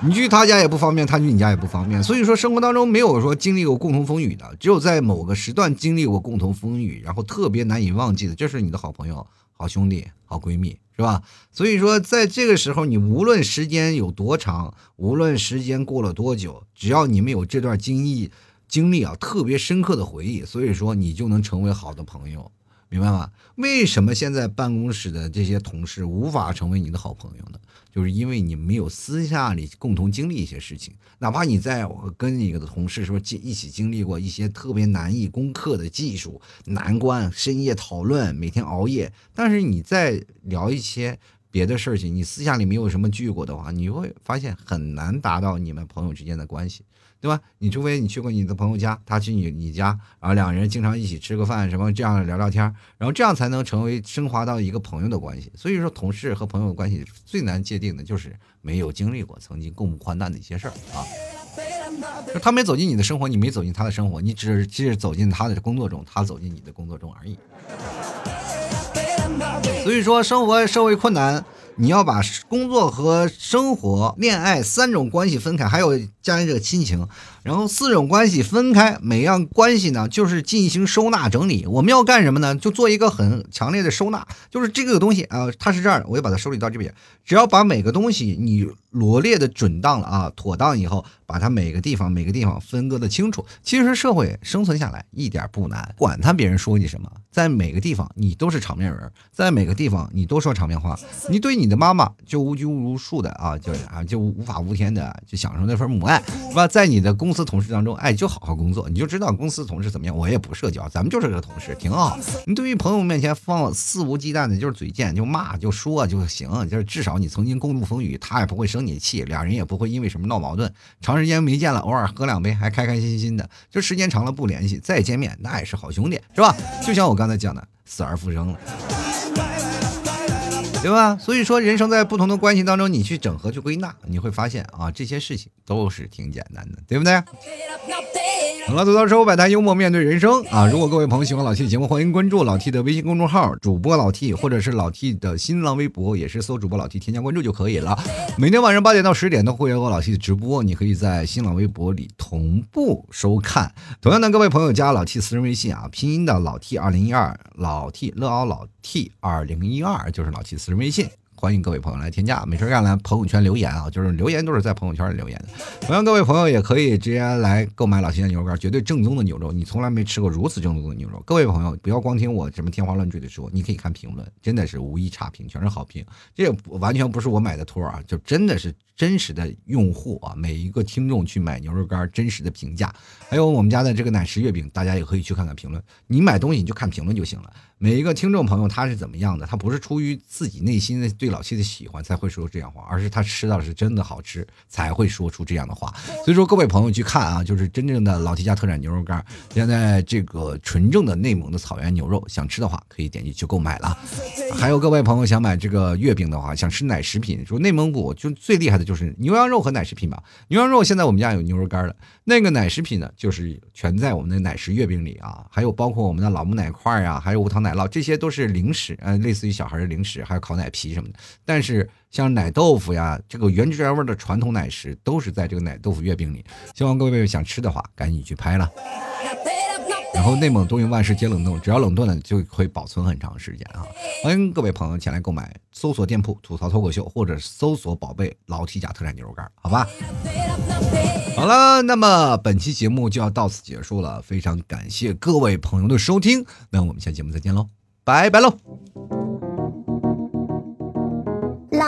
你去他家也不方便，他去你家也不方便，所以说生活当中没有说经历过共同风雨的，只有在某个时段经历过共同风雨，然后特别难以忘记的，这是你的好朋友、好兄弟、好闺蜜，是吧？所以说在这个时候，你无论时间有多长，无论时间过了多久，只要你们有这段经历经历啊，特别深刻的回忆，所以说你就能成为好的朋友。明白吗？为什么现在办公室的这些同事无法成为你的好朋友呢？就是因为你没有私下里共同经历一些事情，哪怕你在我跟你的同事说经一起经历过一些特别难以攻克的技术难关，深夜讨论，每天熬夜，但是你在聊一些别的事情，你私下里没有什么聚过的话，你会发现很难达到你们朋友之间的关系。对吧？你除非你去过你的朋友家，他去你你家，然后两个人经常一起吃个饭，什么这样聊聊天，然后这样才能成为升华到一个朋友的关系。所以说，同事和朋友的关系最难界定的就是没有经历过曾经共患难的一些事儿啊。他没走进你的生活，你没走进他的生活，你只是只是走进他的工作中，他走进你的工作中而已。所以说，生活社会困难。你要把工作和生活、恋爱三种关系分开，还有加上这个亲情，然后四种关系分开，每样关系呢就是进行收纳整理。我们要干什么呢？就做一个很强烈的收纳，就是这个东西啊，它是这儿的，我就把它收理到这边。只要把每个东西你罗列的准当了啊，妥当以后，把它每个地方每个地方分割的清楚，其实社会生存下来一点不难。管他别人说你什么，在每个地方你都是场面人，在每个地方你都说场面话，你对你的妈妈就无拘无束的啊，就啊就无法无天的就享受那份母爱，是吧？在你的公司同事当中，哎，就好好工作，你就知道公司同事怎么样。我也不社交，咱们就是个同事，挺好。你对于朋友面前放肆无忌惮的，就是嘴贱，就骂就说就行，就是至少你曾经共度风雨，他也不会生你气，俩人也不会因为什么闹矛盾。长时间没见了，偶尔喝两杯还开开心心的，就时间长了不联系，再见面那也是好兄弟，是吧？就像我刚才讲的，死而复生了。对吧？所以说，人生在不同的关系当中，你去整合去归纳，你会发现啊，这些事情都是挺简单的，对不对？好了，走到生百态，幽默面对人生啊！如果各位朋友喜欢老 T 的节目，欢迎关注老 T 的微信公众号，主播老 T，或者是老 T 的新浪微博，也是搜主播老 T，添加关注就可以了。每天晚上八点到十点都会有老 T 的直播，你可以在新浪微博里同步收看。同样的，各位朋友加老 T 私人微信啊，拼音的老 T 二零一二，老 T 乐奥老 T 二零一二就是老 T 私人微信。欢迎各位朋友来添加，没事干来朋友圈留言啊，就是留言都是在朋友圈里留言的。同样，各位朋友也可以直接来购买老七的牛肉干，绝对正宗的牛肉，你从来没吃过如此正宗的牛肉。各位朋友，不要光听我什么天花乱坠的说，你可以看评论，真的是无一差评，全是好评。这完全不是我买的托啊，就真的是真实的用户啊，每一个听众去买牛肉干真实的评价。还有我们家的这个奶食月饼，大家也可以去看看评论。你买东西你就看评论就行了。每一个听众朋友他是怎么样的？他不是出于自己内心的对老七的喜欢才会说这样话，而是他吃到是真的好吃才会说出这样的话。所以说各位朋友去看啊，就是真正的老七家特产牛肉干，现在这个纯正的内蒙的草原牛肉，想吃的话可以点击去购买了。还有各位朋友想买这个月饼的话，想吃奶食品，说内蒙古就最厉害的就是牛羊肉和奶食品吧。牛羊肉现在我们家有牛肉干了，那个奶食品呢，就是全在我们的奶食月饼里啊，还有包括我们的老木奶块呀，还有无糖奶酪。这些都是零食，呃，类似于小孩的零食，还有烤奶皮什么的。但是像奶豆腐呀，这个原汁原味的传统奶食，都是在这个奶豆腐月饼里。希望各位想吃的话，赶紧去拍了。然后内蒙东营万事皆冷冻，只要冷冻了就可以保存很长时间啊！欢迎各位朋友前来购买，搜索店铺吐槽脱口秀，或者搜索宝贝老 T 家特产牛肉干，好吧？好了，那么本期节目就要到此结束了，非常感谢各位朋友的收听，那我们下节目再见喽，拜拜喽。